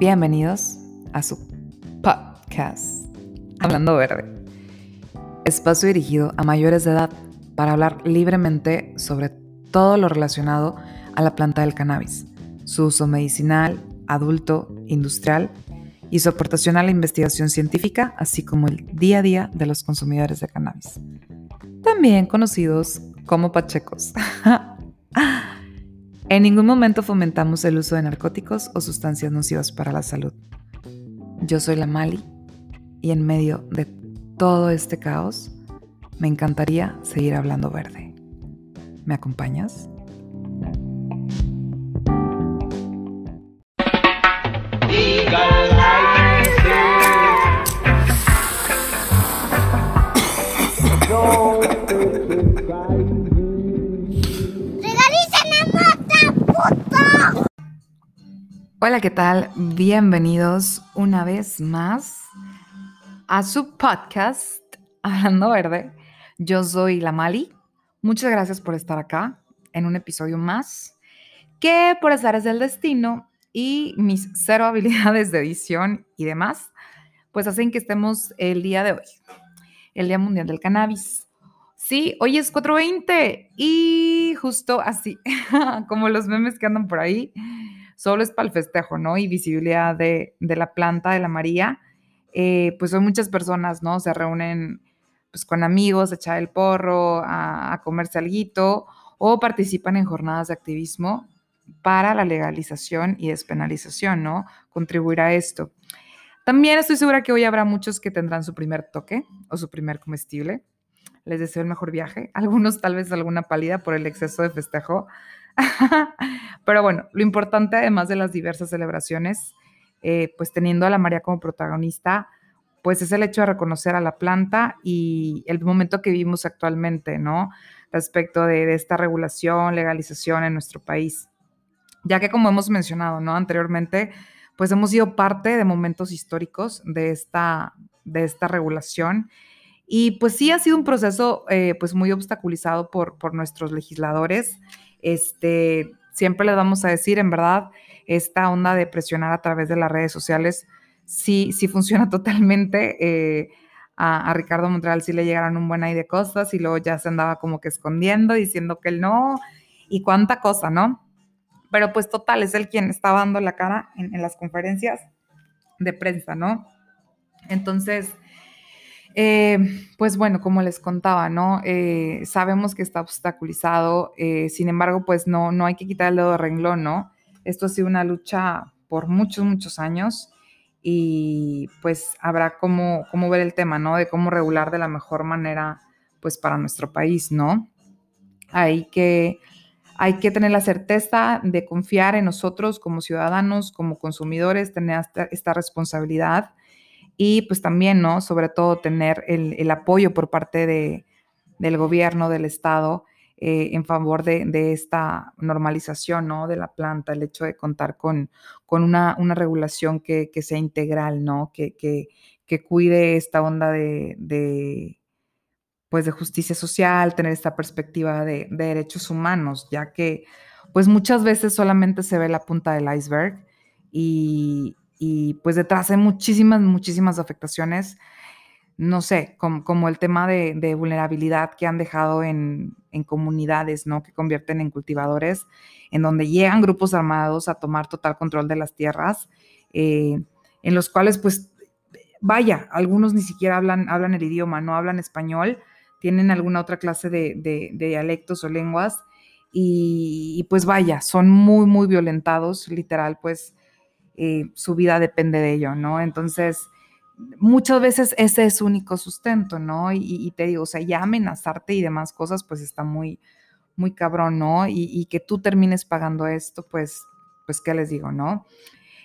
Bienvenidos a su podcast Hablando Verde, espacio dirigido a mayores de edad para hablar libremente sobre todo lo relacionado a la planta del cannabis, su uso medicinal, adulto, industrial y su aportación a la investigación científica, así como el día a día de los consumidores de cannabis, también conocidos como pachecos. en ningún momento fomentamos el uso de narcóticos o sustancias nocivas para la salud. Yo soy la Mali y en medio de todo este caos, me encantaría seguir hablando verde. ¿Me acompañas? Hola, ¿qué tal? Bienvenidos una vez más a su podcast Hablando Verde. Yo soy la Mali. Muchas gracias por estar acá en un episodio más que por azares del destino y mis cero habilidades de edición y demás, pues hacen que estemos el día de hoy, el Día Mundial del Cannabis. Sí, hoy es 4.20 y justo así, como los memes que andan por ahí, solo es para el festejo, ¿no? Y visibilidad de, la planta de la María. Eh, pues hoy muchas personas, ¿no? Se reúnen pues con amigos, a echar el porro, a, a comerse algo o participan en jornadas de activismo para la legalización y despenalización, ¿no? Contribuir a esto. También estoy segura que hoy habrá muchos que tendrán su primer toque o su primer comestible. Les deseo el mejor viaje. Algunos tal vez alguna pálida por el exceso de festejo. Pero bueno, lo importante además de las diversas celebraciones, eh, pues teniendo a la María como protagonista, pues es el hecho de reconocer a la planta y el momento que vivimos actualmente, ¿no? Respecto de, de esta regulación, legalización en nuestro país ya que como hemos mencionado ¿no? anteriormente, pues hemos sido parte de momentos históricos de esta, de esta regulación. Y pues sí ha sido un proceso eh, pues muy obstaculizado por, por nuestros legisladores. Este, siempre les vamos a decir, en verdad, esta onda de presionar a través de las redes sociales sí, sí funciona totalmente. Eh, a, Ricardo Montreal sí le llegaron un buen ahí de cosas y luego ya se andaba como que escondiendo, diciendo que él no y cuánta cosa, ¿no? pero pues total, es él quien está dando la cara en, las conferencias de prensa, ¿no? Entonces, eh, pues bueno, como les contaba, ¿no? Eh, sabemos que está obstaculizado, eh, sin embargo, pues no, no hay que quitar el dedo de renglón, ¿no? Esto ha sido una lucha por muchos, muchos años y pues habrá cómo, cómo ver el tema, ¿no? De cómo regular de la mejor manera, pues para nuestro país, ¿no? Hay que hay que tener la certeza de confiar en nosotros como ciudadanos, como consumidores, tener esta, responsabilidad y pues también, ¿no? Sobre todo tener el, apoyo por parte de, del gobierno, del Estado, eh, en favor de, esta normalización, ¿no? De la planta, el hecho de contar con, con una, una regulación que, sea integral, ¿no? Que, que, cuide esta onda de pues de justicia social, tener esta perspectiva de, derechos humanos, ya que pues muchas veces solamente se ve la punta del iceberg y, pues detrás hay muchísimas, muchísimas afectaciones, no sé, como, el tema de, vulnerabilidad que han dejado en, comunidades, ¿no? Que convierten en cultivadores, en donde llegan grupos armados a tomar total control de las tierras, eh, en los cuales pues vaya, algunos ni siquiera hablan, hablan el idioma, no hablan español, tienen alguna otra clase de, dialectos o lenguas y, pues vaya, son muy, muy violentados, literal, pues eh, su vida depende de ello, ¿no? Entonces, muchas veces ese es su único sustento, ¿no? Y, te digo, o sea, ya amenazarte y demás cosas, pues está muy, muy cabrón, ¿no? Y, que tú termines pagando esto, pues, pues, ¿qué les digo, no?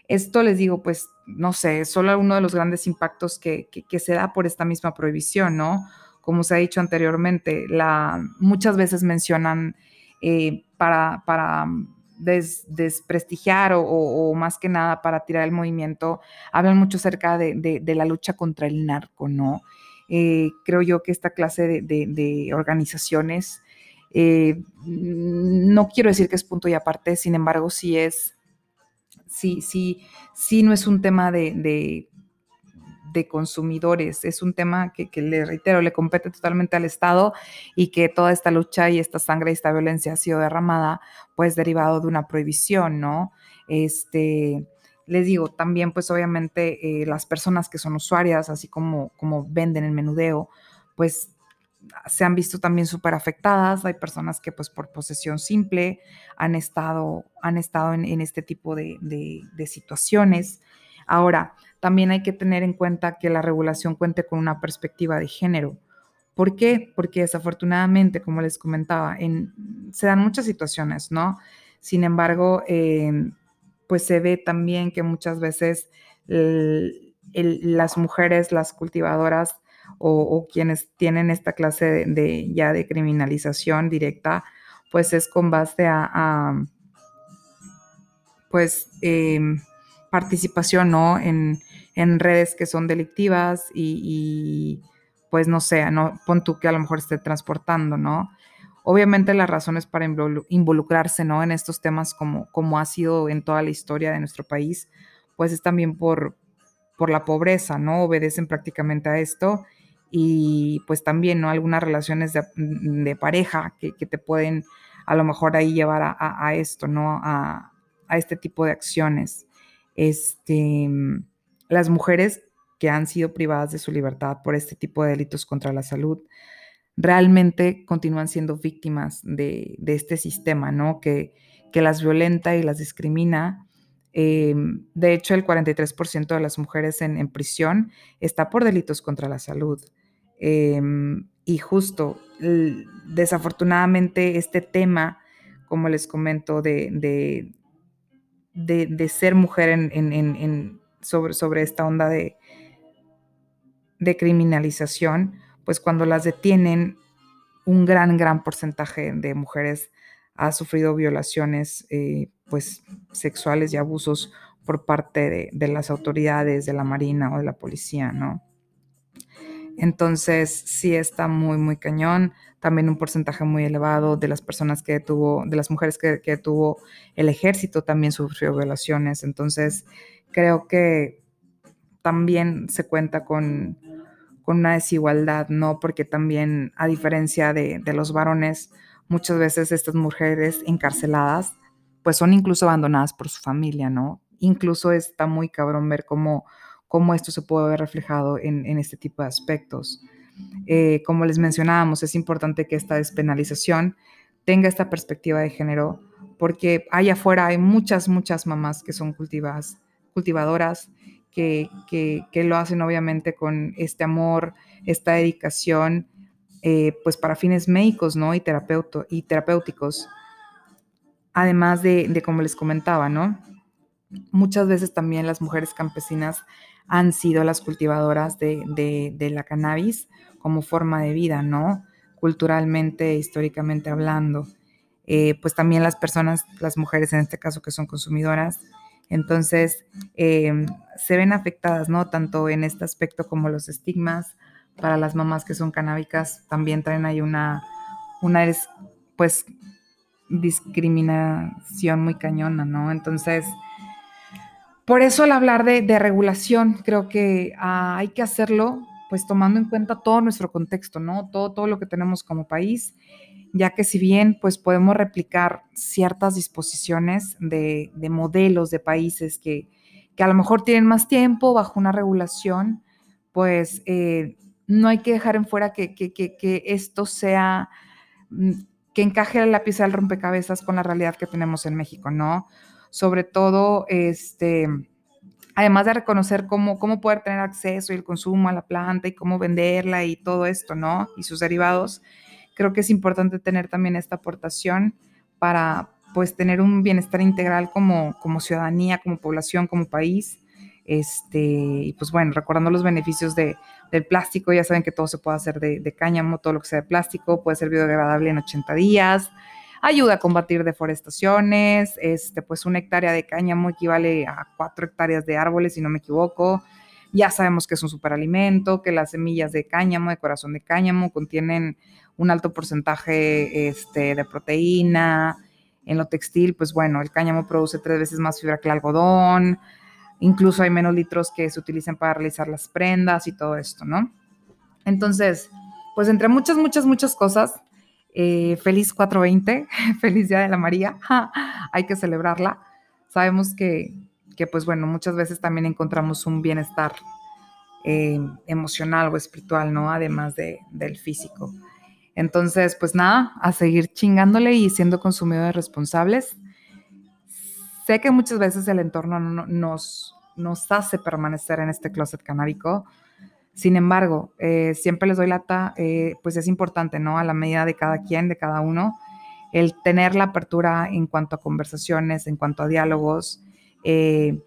Esto les digo, pues, no sé, solo uno de los grandes impactos que, que se da por esta misma prohibición, ¿no? como se ha dicho anteriormente, muchas veces mencionan eh, para, para desprestigiar o, más que nada para tirar el movimiento, hablan mucho acerca de, la lucha contra el narco, ¿no? Eh, creo yo que esta clase de, organizaciones, eh, no quiero decir que es punto y aparte, sin embargo, sí es sí, sí, sí no es un tema de, de, consumidores, es un tema que, que, le reitero, le compete totalmente al Estado y que toda esta lucha y esta sangre y esta violencia ha sido derramada, pues derivado de una prohibición, ¿no? Este, les digo, también pues obviamente eh, las personas que son usuarias, así como, como venden el menudeo, pues se han visto también súper afectadas. Hay personas que pues por posesión simple han estado, han estado en, este tipo de, de, situaciones. Ahora, también hay que tener en cuenta que la regulación cuente con una perspectiva de género. ¿Por qué? Porque desafortunadamente, como les comentaba, en, se dan muchas situaciones, ¿no? Sin embargo, eh, pues se ve también que muchas veces las mujeres, las cultivadoras o, quienes tienen esta clase de, ya de criminalización directa, pues es con base a, pues em, participación, ¿no? En, redes que son delictivas y, pues no sé, no pon tú que a lo mejor esté transportando, ¿no? Obviamente las razones para involucrarse ¿no? en estos temas como, como ha sido en toda la historia de nuestro país, pues es también por, por la pobreza, ¿no? Obedecen prácticamente a esto y pues también, ¿no? Algunas relaciones de, pareja que, te pueden a lo mejor ahí llevar a, esto, ¿no? A, a, este tipo de acciones. Este, las mujeres que han sido privadas de su libertad por este tipo de delitos contra la salud, realmente continúan siendo víctimas de, este sistema, ¿no? Que, que, las violenta y las discrimina. Em, de hecho, el 43% de las mujeres en, prisión está por delitos contra la salud. Em, y justo, desafortunadamente, este tema, como les comento, de, de, ser mujer en, sobre, sobre esta onda de, de criminalización, pues cuando las detienen, un gran, gran porcentaje de mujeres ha sufrido violaciones eh, pues, sexuales y abusos por parte de, las autoridades, de la Marina o de la policía, ¿no? Entonces, sí está muy, muy cañón. También un porcentaje muy elevado de las personas que tuvo, de las mujeres que, que tuvo el ejército también sufrió violaciones. Entonces, creo que también se cuenta con, con una desigualdad, ¿no? Porque también, a diferencia de, los varones, muchas veces estas mujeres encarceladas, pues son incluso abandonadas por su familia, ¿no? Incluso está muy cabrón ver cómo, cómo esto se puede ver reflejado en, este tipo de aspectos. Eh, como les mencionábamos, es importante que esta despenalización tenga esta perspectiva de género, porque allá afuera hay muchas, muchas mamás que son cultivas, cultivadoras, que, lo hacen obviamente con este amor, esta dedicación, eh, pues para fines médicos, ¿no? Y, y terapéuticos. Además de, como les comentaba, ¿no? Muchas veces también las mujeres campesinas han sido las cultivadoras de, la cannabis como forma de vida, ¿no? Culturalmente, históricamente hablando. Eh, pues también las personas, las mujeres en este caso que son consumidoras, entonces, em, se ven afectadas, ¿no? Tanto en este aspecto como los estigmas. Para las mamás que son canábicas, también traen ahí una, una pues, discriminación muy cañona, ¿no? Entonces, por eso al hablar de, regulación, creo que ah, hay que hacerlo, pues tomando en cuenta todo nuestro contexto, ¿no? Todo, todo lo que tenemos como país ya que si bien pues podemos replicar ciertas disposiciones de, modelos de países que, a lo mejor tienen más tiempo bajo una regulación, pues eh, no hay que dejar en fuera que, esto sea, mm, que encaje la pieza del rompecabezas con la realidad que tenemos en México, ¿no? Sobre todo, este, además de reconocer cómo, cómo poder tener acceso y el consumo a la planta y cómo venderla y todo esto, ¿no? Y sus derivados, creo que es importante tener también esta aportación para pues tener un bienestar integral como, como ciudadanía, como población, como país. Este, y pues bueno, recordando los beneficios de, del plástico, ya saben que todo se puede hacer de, cáñamo, todo lo que sea de plástico, puede ser biodegradable en 80 días, ayuda a combatir deforestaciones, este, pues una hectárea de cáñamo equivale a cuatro hectáreas de árboles, si no me equivoco. Ya sabemos que es un superalimento, que las semillas de cáñamo, de corazón de cáñamo, contienen un alto porcentaje este, de proteína, En lo textil, pues bueno, el cáñamo produce tres veces más fibra que el algodón, incluso hay menos litros que se utilizan para realizar las prendas y todo esto, ¿no? Entonces, pues entre muchas, muchas, muchas cosas, eh, feliz 420, feliz Día de la María, hay que celebrarla. Sabemos que, que, pues bueno, muchas veces también encontramos un bienestar eh, emocional o espiritual, ¿no? Además de, del físico. Entonces, pues nada, a seguir chingándole y siendo consumidores responsables. Sé que muchas veces el entorno nos, nos hace permanecer en este closet canábico. Sin embargo, eh, siempre les doy lata, eh, pues es importante, ¿no? A la medida de cada quien, de cada uno, el tener la apertura en cuanto a conversaciones, en cuanto a diálogos, eh,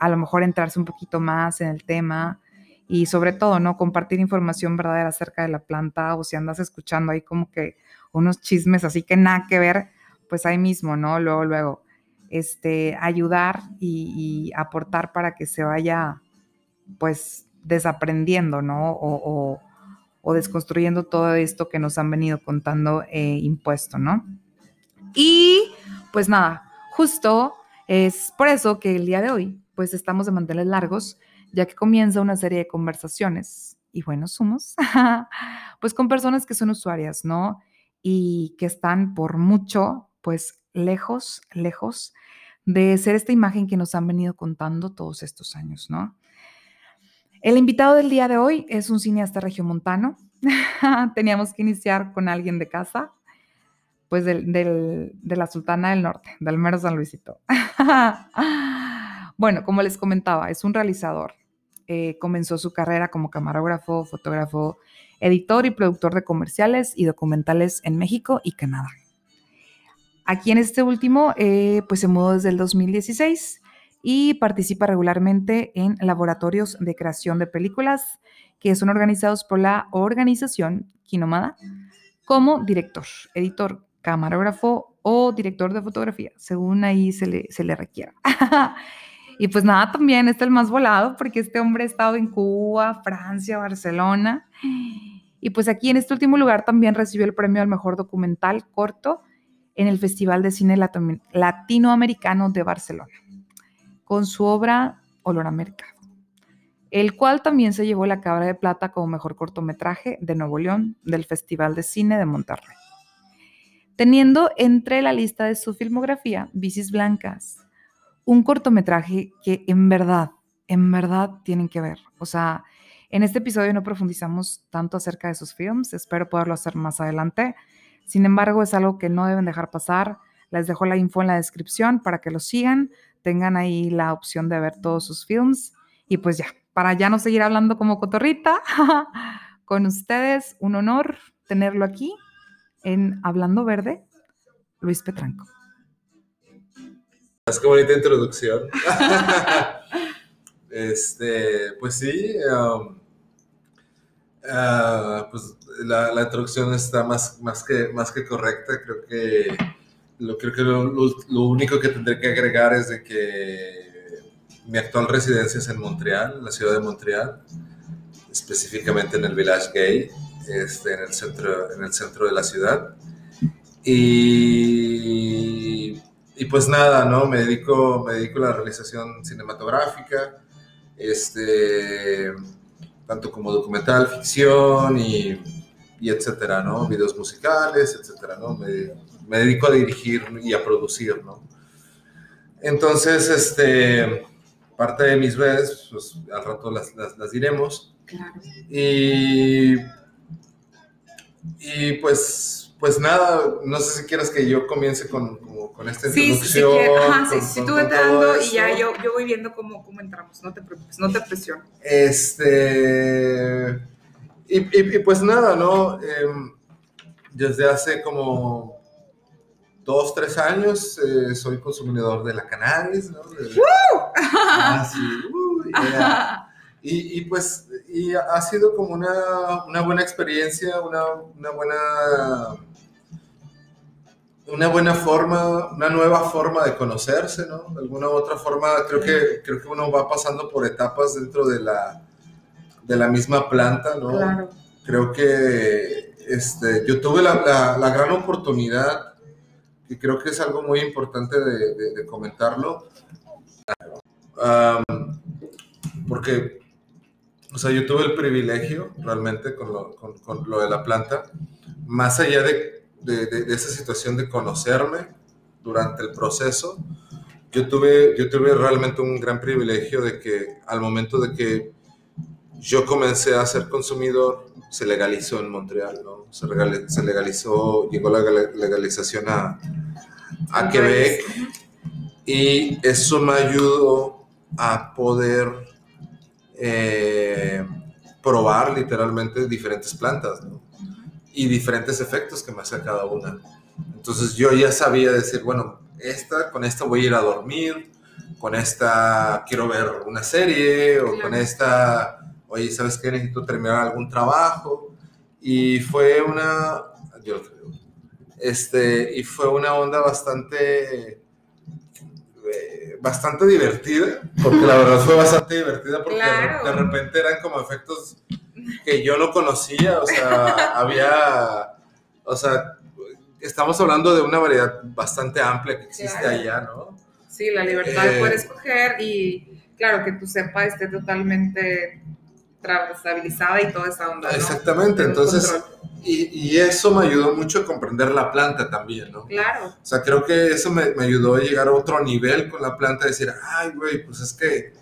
a lo mejor entrarse un poquito más en el tema, y sobre todo, ¿no? Compartir información verdadera acerca de la planta o si andas escuchando ahí como que unos chismes así que nada que ver, pues ahí mismo, ¿no? Luego, luego, este, ayudar y, aportar para que se vaya, pues, desaprendiendo, ¿no? O, desconstruyendo todo esto que nos han venido contando eh, impuesto, ¿no? Y, pues nada, justo es por eso que el día de hoy, pues, estamos de manteles largos ya que comienza una serie de conversaciones, y bueno, somos, pues con personas que son usuarias, ¿no? Y que están por mucho, pues lejos, lejos de ser esta imagen que nos han venido contando todos estos años, ¿no? El invitado del día de hoy es un cineasta regiomontano. Teníamos que iniciar con alguien de casa, pues del, de la Sultana del Norte, del mero San Luisito. bueno, como les comentaba, es un realizador, eh, comenzó su carrera como camarógrafo, fotógrafo, editor y productor de comerciales y documentales en México y Canadá. Aquí en este último, eh, pues se mudó desde el 2016 y participa regularmente en laboratorios de creación de películas que son organizados por la organización Kinomada como director, editor, camarógrafo o director de fotografía, según ahí se le, se le requiera. Y pues nada, también es el más volado porque este hombre ha estado en Cuba, Francia, Barcelona. Y pues aquí en este último lugar también recibió el premio al mejor documental corto en el Festival de Cine Latinoamericano de Barcelona, con su obra Olor a Mercado, el cual también se llevó la Cabra de Plata como mejor cortometraje de Nuevo León del Festival de Cine de Monterrey. Teniendo entre la lista de su filmografía Bicis Blancas, un cortometraje que en verdad, en verdad tienen que ver. O sea, en este episodio no profundizamos tanto acerca de sus films, espero poderlo hacer más adelante. Sin embargo, es algo que no deben dejar pasar. Les dejo la info en la descripción para que lo sigan, tengan ahí la opción de ver todos sus films. Y pues ya, para ya no seguir hablando como cotorrita, con ustedes, un honor tenerlo aquí en Hablando Verde, Luis Petranco. Es que bonita introducción. este, pues sí, um, ah, pues la, introducción está más, más, que, más que correcta. Creo que lo, creo que lo, único que tendré que agregar es de que mi actual residencia es en Montreal, en la ciudad de Montreal, específicamente en el Village Gay, este, en, el centro, en el centro de la ciudad. Y y pues nada, ¿no? Me dedico, me dedico a la realización cinematográfica, este, tanto como documental, ficción y, y etcétera, ¿no? Videos musicales, etcétera, ¿no? Me, me, dedico a dirigir y a producir, ¿no? Entonces, este, parte de mis redes, pues al rato las, las, las diremos. Claro. Y, y pues, pues nada, no sé si quieres que yo comience con con esta introducción. Sí, sí, sí, tú vete dando y ya yo, yo voy viendo cómo, cómo entramos, no te preocupes, no te presiono. Este, y, y, pues nada, ¿no? Em, desde hace como dos, tres años eh, soy consumidor de la cannabis, ¿no? ah, sí, uh, y, y, pues y ha sido como una, una buena experiencia, una, una buena una buena forma, una nueva forma de conocerse, ¿no? De alguna otra forma, creo que, creo que uno va pasando por etapas dentro de la, de la misma planta, ¿no? Claro. Creo que este, yo tuve la, la, gran oportunidad y creo que es algo muy importante de, comentarlo, porque, o sea, yo tuve el privilegio realmente con lo, con, lo de la planta, más allá de, de, esa situación de conocerme durante el proceso, yo tuve, yo tuve realmente un gran privilegio de que al momento de que yo comencé a ser consumidor, se legalizó en Montreal, ¿no? Se, legalizó, llegó la legalización a, a Quebec y eso me ayudó a poder eh, probar literalmente diferentes plantas ¿no? Y diferentes efectos que me hace cada una. Entonces yo ya sabía decir, bueno, esta, con esta voy a ir a dormir, con esta quiero ver una serie o con esta oye, ¿sabes qué? Necesito terminar algún trabajo. Y fue una, yo este, y fue una onda bastante, eh, bastante divertida, porque la verdad fue bastante divertida, porque de repente eran como efectos que yo no conocía, o sea, había, o sea, estamos hablando de una variedad bastante amplia que existe allá, ¿no? Sí, la libertad de poder eh, escoger y claro, que tu cepa esté totalmente estabilizada y toda esa onda. Exactamente, entonces, y, y, eso me ayudó mucho a comprender la planta también, ¿no? Claro. O sea, creo que eso me, me ayudó a llegar a otro nivel con la planta, decir, ay, güey, pues es que,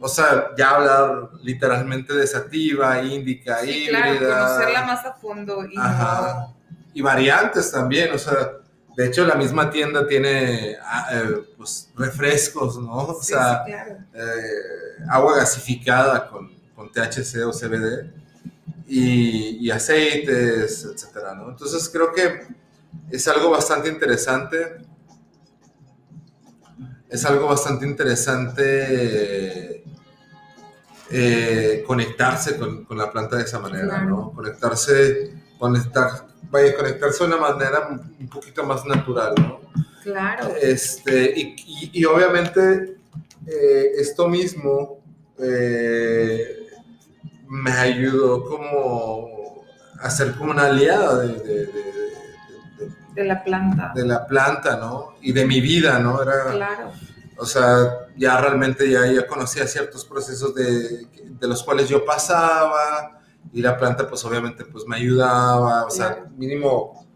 o sea, ya hablar literalmente de sativa, índica, sí, híbrida. Claro, conocerla más a fondo y Ajá. Y variantes también, o sea, de hecho, la misma tienda tiene ah, eh, pues, refrescos, ¿no? O sea, eh, agua gasificada con con THC o CBD y, aceites, etcétera, ¿no? Entonces creo que es algo bastante interesante. Es algo bastante interesante eh, conectarse con, con, la planta de esa manera, ¿no? Conectarse, conectar, vaya, conectarse de una manera un poquito más natural, ¿no? Claro. Este, y, y, obviamente eh, esto mismo eh, me ayudó como a ser como una aliada de, de, la planta. De la planta, ¿no? Y de mi vida, ¿no? Era, claro. O sea, ya realmente ya, ya conocía ciertos procesos de, de los cuales yo pasaba y la planta pues obviamente pues me ayudaba, o sea, mínimo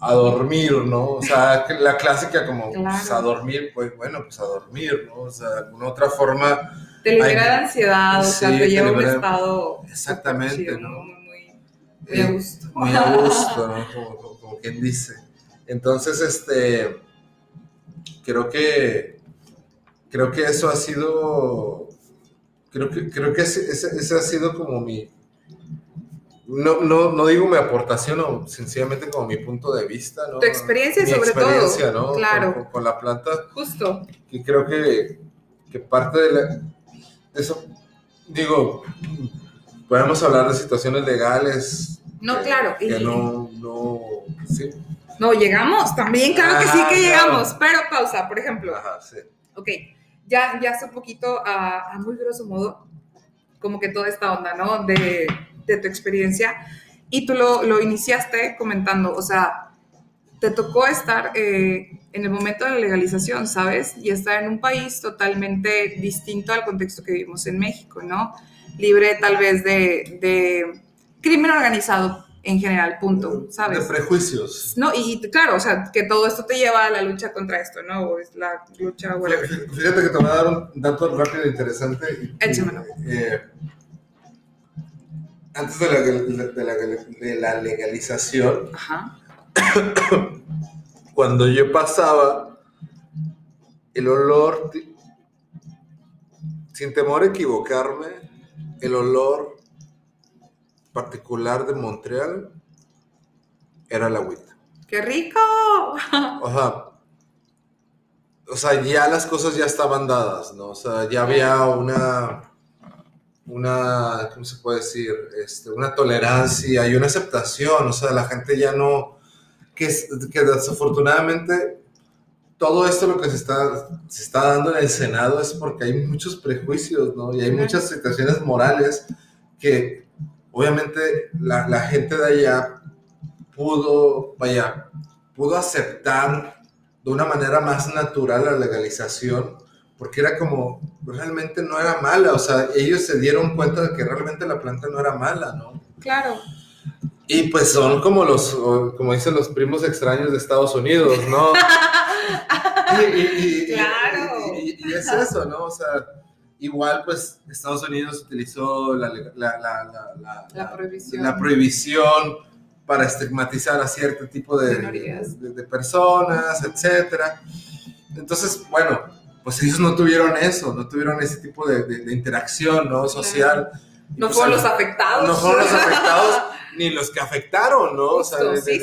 a dormir, ¿no? O sea, la clásica como pues, a dormir, pues bueno, pues a dormir, ¿no? O sea, de alguna otra forma te libera de ansiedad, o sea, te lleva a un estado. Exactamente, ¿no? Muy, muy, a gusto. Muy a gusto, ¿no? Como, quien dice. Entonces, este. Creo que. Creo que eso ha sido. Creo que, creo que ese, ese, ha sido como mi. No, no, no, digo mi aportación o sencillamente como mi punto de vista, ¿no? Tu experiencia mi sobre experiencia, todo. ¿no? Claro. Con, con, la planta. Justo. Que creo que, que parte de la, eso, digo, podemos hablar de situaciones legales. No, claro. Que no, no, sí. No, llegamos, también, claro que sí que llegamos, pero pausa, por ejemplo. Ajá, sí. Ok, ya, ya hace un poquito, a, muy grosso modo, como que toda esta onda, ¿no? De, de tu experiencia. Y tú lo, lo, iniciaste comentando, o sea, te tocó estar eh, en el momento de la legalización, ¿sabes? Y está en un país totalmente distinto al contexto que vivimos en México, ¿no? Libre tal vez de, de crimen organizado en general, punto, ¿sabes? De prejuicios. No, y, claro, o sea, que todo esto te lleva a la lucha contra esto, ¿no? O es la lucha, Fíjate que te voy a dar un dato rápido e interesante. Échamelo. Eh, antes de la, de la, de la legalización, Ajá. cuando yo pasaba, el olor, sin temor a equivocarme, el olor particular de Montreal era la agüita. ¡Qué rico! O sea, o sea, ya las cosas ya estaban dadas, ¿no? O sea, ya había una, una, ¿cómo se puede decir? Este, una tolerancia y una aceptación, o sea, la gente ya no, que, que desafortunadamente todo esto lo que se está, se está dando en el Senado es porque hay muchos prejuicios, ¿no? Y hay muchas situaciones morales que obviamente la, la gente de allá pudo, vaya, pudo aceptar de una manera más natural la legalización, porque era como, realmente no era mala, o sea, ellos se dieron cuenta de que realmente la planta no era mala, ¿no? Claro. Y pues son como los, como dicen los primos extraños de Estados Unidos, ¿no? y, claro. y, es eso, ¿no? O sea, igual pues Estados Unidos utilizó la, la, la, la prohibición. la prohibición para estigmatizar a cierto tipo de, de, personas, etcétera. Entonces, bueno, pues ellos no tuvieron eso, no tuvieron ese tipo de, interacción, ¿no? Social. No pues, fueron los afectados. No fueron los afectados, ni los que afectaron, ¿no? o sea, sí,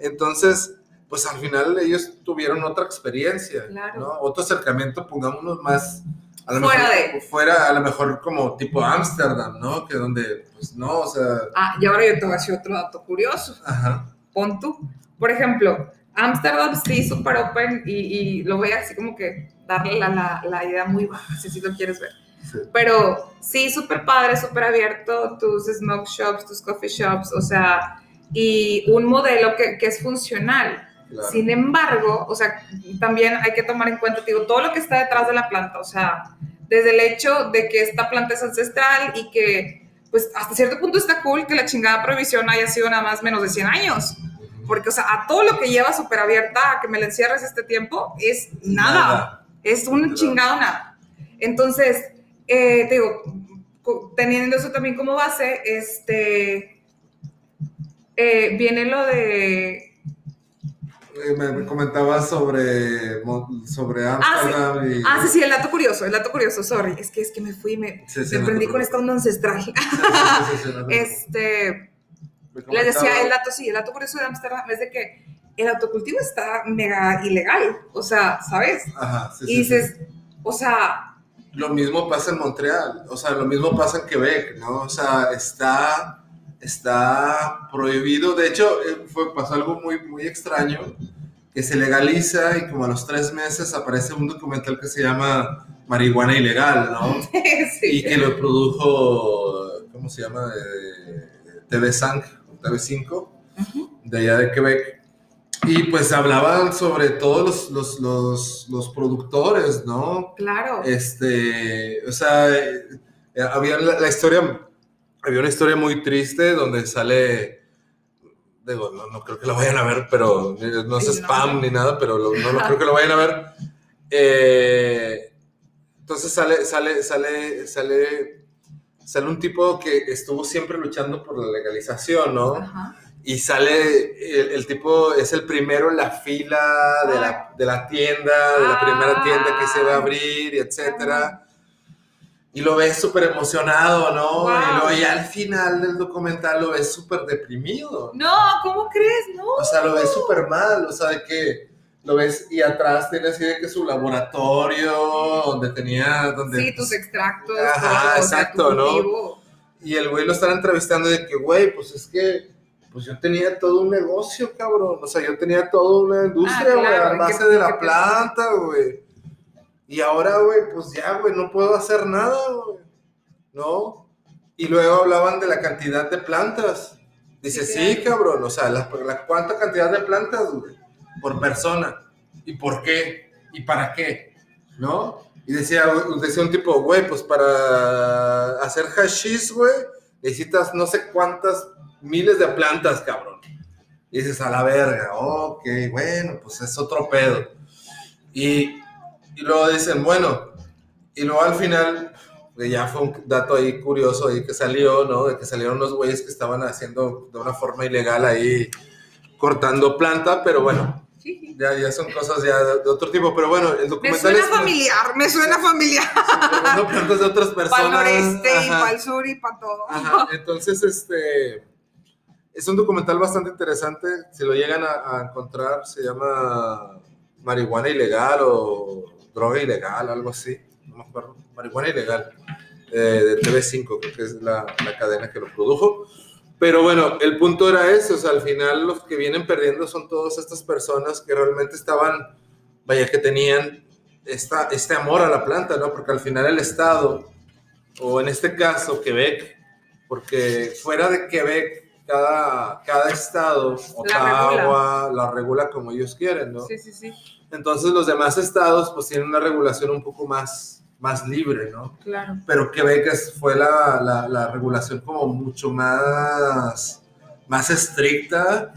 Entonces, pues al final ellos tuvieron otra experiencia, ¿no? Otro acercamiento, pongámonos más a lo fuera mejor, de. Fuera, a lo mejor como tipo Ámsterdam, ¿no? Que donde, pues no, o sea. Ah, y ahora yo te voy a decir otro dato curioso. Ajá. Pon tú. Por ejemplo, Ámsterdam sí, súper open y, y, lo voy así como que darle la, la, la idea muy baja, si, si lo quieres ver. Sí. Pero sí, súper padre, súper abierto, tus smoke shops, tus coffee shops, o sea, y un modelo que, que es funcional. Claro. Sin embargo, o sea, también hay que tomar en cuenta, digo, todo lo que está detrás de la planta, o sea, desde el hecho de que esta planta es ancestral y que, pues, hasta cierto punto está cool que la chingada prohibición haya sido nada más menos de 100 años. Porque, o sea, a todo lo que lleva súper abierta a que me la encierres este tiempo es nada. nada. Es un chingado nada. Entonces, eh, te digo, teniendo eso también como base, este, eh, viene lo de eh, me comentabas sobre, sobre Amsterdam ah, sí. y... Ah, sí, sí, el dato curioso, el dato curioso, sorry, es que, es que me fui, me, sí, sí, me prendí con esta onda ancestral. este, les decía, el dato, sí, el dato curioso de Amsterdam es de que el autocultivo está mega ilegal, o sea, ¿sabes? Ajá, sí, y dices, o sea... Lo mismo pasa en Montreal, o sea, lo mismo pasa en Quebec, ¿no? O sea, está está prohibido. De hecho, eh, fue, pasó algo muy, muy extraño, que se legaliza y como a los tres meses aparece un documental que se llama Marihuana Ilegal, ¿no? Sí. Y que lo produjo, ¿cómo se llama? TV5, TV5, uh -huh. de allá de Quebec. Y pues hablaban sobre todos los, los, los, los, productores, ¿no? Claro. Este, o sea, eh, había la, la historia había una historia muy triste donde sale, digo, no, no, creo que la vayan a ver, pero no es spam ni nada, pero lo, no, no creo que lo vayan a ver. Eh, entonces sale, sale, sale, sale, sale un tipo que estuvo siempre luchando por la legalización, ¿no? Ajá. Y sale, el, el, tipo es el primero en la fila de la, de la tienda, de la primera tienda que se va a abrir, y etcétera y lo ves súper emocionado, ¿no? Wow. Y luego ya al final del documental lo ves súper deprimido. No, ¿cómo crees? No. O sea, lo ves súper mal, o sea, de que lo ves y atrás tiene así de que su laboratorio, donde tenía... Donde, sí, tus extractos. Ajá, todo, exacto, ¿no? Y el güey lo están entrevistando de que, güey, pues es que pues yo tenía todo un negocio, cabrón. O sea, yo tenía toda una industria, güey, ah, claro, a base de la planta, güey. Y ahora, güey, pues ya, güey, no puedo hacer nada, güey. ¿No? Y luego hablaban de la cantidad de plantas. Dice, sí, sí cabrón, o sea, la, la, ¿cuánta cantidad de plantas, güey? Por persona. ¿Y por qué? ¿Y para qué? ¿No? Y decía, decía un tipo, güey, pues para hacer hashish, güey, necesitas no sé cuántas miles de plantas, cabrón. Y dices, a la verga, ok, bueno, pues es otro pedo. Y y luego dicen, bueno, y luego al final, ya fue un dato ahí curioso ahí que salió, ¿no? De que salieron los güeyes que estaban haciendo de una forma ilegal ahí, cortando planta, pero bueno, ya, ya son cosas ya de, otro tipo, pero bueno, el documental Me suena es, familiar, me suena familiar. Cortando plantas de otras personas. Para el noreste ajá, y para el sur y para todo. Ajá, entonces, este, es un documental bastante interesante, si lo llegan a, a encontrar, se llama Marihuana Ilegal o droga ilegal, algo así, no me acuerdo, marihuana ilegal, eh, de TV5, creo que es la, la, cadena que lo produjo. Pero bueno, el punto era ese, o sea, al final los que vienen perdiendo son todas estas personas que realmente estaban, vaya, que tenían esta, este amor a la planta, ¿no? Porque al final el Estado, o en este caso Quebec, porque fuera de Quebec, cada, cada estado, Ottawa, la regula como ellos quieren, ¿no? Sí, sí, sí. Entonces los demás estados pues tienen una regulación un poco más, más libre, ¿no? Claro. Pero Quebec fue la, la, la regulación como mucho más, más estricta.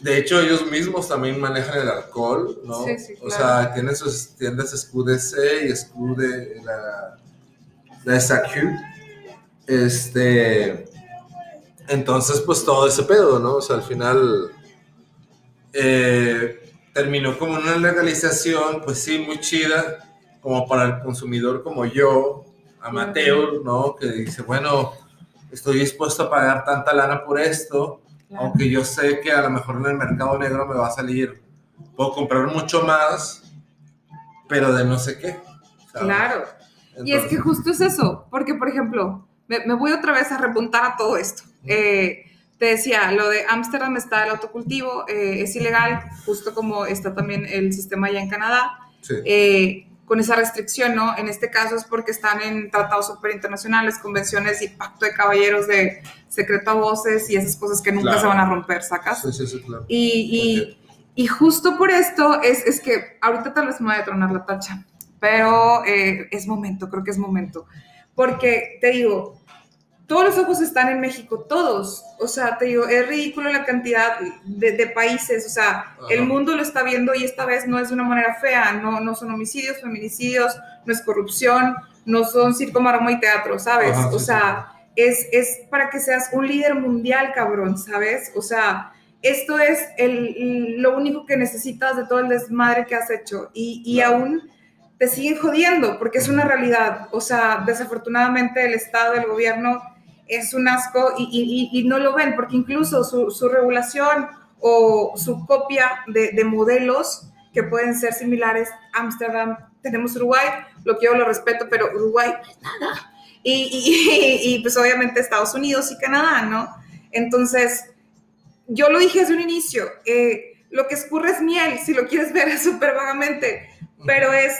De hecho, ellos mismos también manejan el alcohol, ¿no? Sí, sí, O sea, tienen sus tiendas SQDC y SQD, la, la SAQ. Este, entonces, pues todo ese pedo, ¿no? O sea, al final eh, terminó como una legalización, pues sí, muy chida, como para el consumidor como yo, amateur, ¿no? Que dice, bueno, estoy dispuesto a pagar tanta lana por esto aunque yo sé que a lo mejor en el mercado negro me va a salir, puedo comprar mucho más, pero de no sé qué. Claro. y es que justo es eso, porque por ejemplo, me, voy otra vez a repuntar a todo esto. Eh, te decía, lo de Ámsterdam está el autocultivo, eh, es ilegal, justo como está también el sistema allá en Canadá. Sí. Eh, con esa restricción, ¿no? En este caso es porque están en tratados super internacionales, convenciones y pacto de caballeros de secreto a voces y esas cosas que nunca se van a romper, ¿sacas? Sí, sí, sí, claro. Y, y, y, justo por esto es, es, que ahorita tal vez me voy a tronar la tacha, pero eh, es momento, creo que es momento. Porque te digo, todos los ojos están en México, todos. O sea, te digo, es ridículo la cantidad de, países, o sea, el mundo lo está viendo y esta vez no es de una manera fea, no, no son homicidios, feminicidios, no es corrupción, no son circo, maroma y teatro, ¿sabes? o sea, es, es para que seas un líder mundial, cabrón, ¿sabes? O sea, esto es el, lo único que necesitas de todo el desmadre que has hecho y, y aún te siguen jodiendo porque es una realidad. O sea, desafortunadamente el Estado, el gobierno es un asco y, no lo ven, porque incluso su, regulación o su copia de, modelos que pueden ser similares, Ámsterdam, tenemos Uruguay, lo que yo lo respeto, pero Uruguay no es nada. Y, pues obviamente Estados Unidos y Canadá, ¿no? Entonces, yo lo dije desde un inicio, eh, lo que escurre es miel, si lo quieres ver súper vagamente, pero es,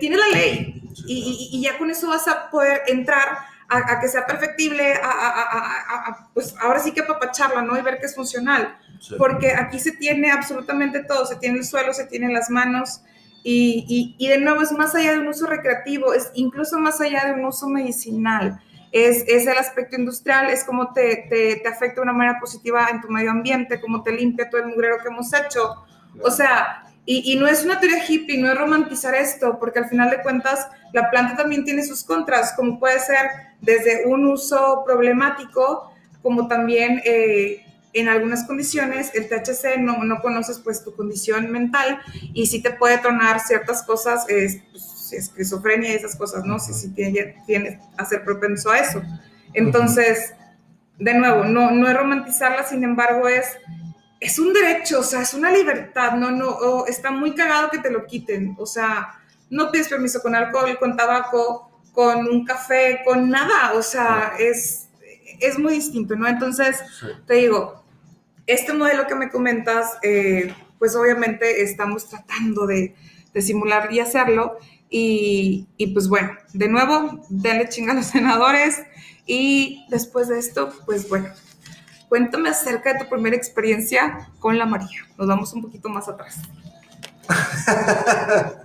tiene la ley y ya con eso vas a poder entrar a, que sea perfectible, a, pues ahora sí que apapacharla, ¿no? Y ver que es funcional. Porque aquí se tiene absolutamente todo, se tiene el suelo, se tienen las manos, y, y, de nuevo es más allá de un uso recreativo, es incluso más allá de un uso medicinal. Es, es el aspecto industrial, es cómo te, te, te, afecta de una manera positiva en tu medio ambiente, cómo te limpia todo el mugrero que hemos hecho. O sea, y, y, no es una teoría hippie, no es romantizar esto, porque al final de cuentas la planta también tiene sus contras, como puede ser desde un uso problemático, como también eh, en algunas condiciones el THC no, no, conoces pues tu condición mental y sí te puede tronar ciertas cosas, es, pues, esquizofrenia y esas cosas, ¿no? Si, si tiene, tiene a ser propenso a eso. Entonces, de nuevo, no, no es romantizarla, sin embargo, es es un derecho, o sea, es una libertad, no, no, está muy cagado que te lo quiten, o sea, no pides permiso con alcohol, con tabaco, con un café, con nada, o sea, es, es muy distinto, ¿no? Entonces, te digo, este modelo que me comentas, eh, pues obviamente estamos tratando de, simular y hacerlo, y, y, pues bueno, de nuevo, denle chinga a los senadores, y después de esto, pues bueno, Cuéntame acerca de tu primera experiencia con la María. Nos vamos un poquito más atrás.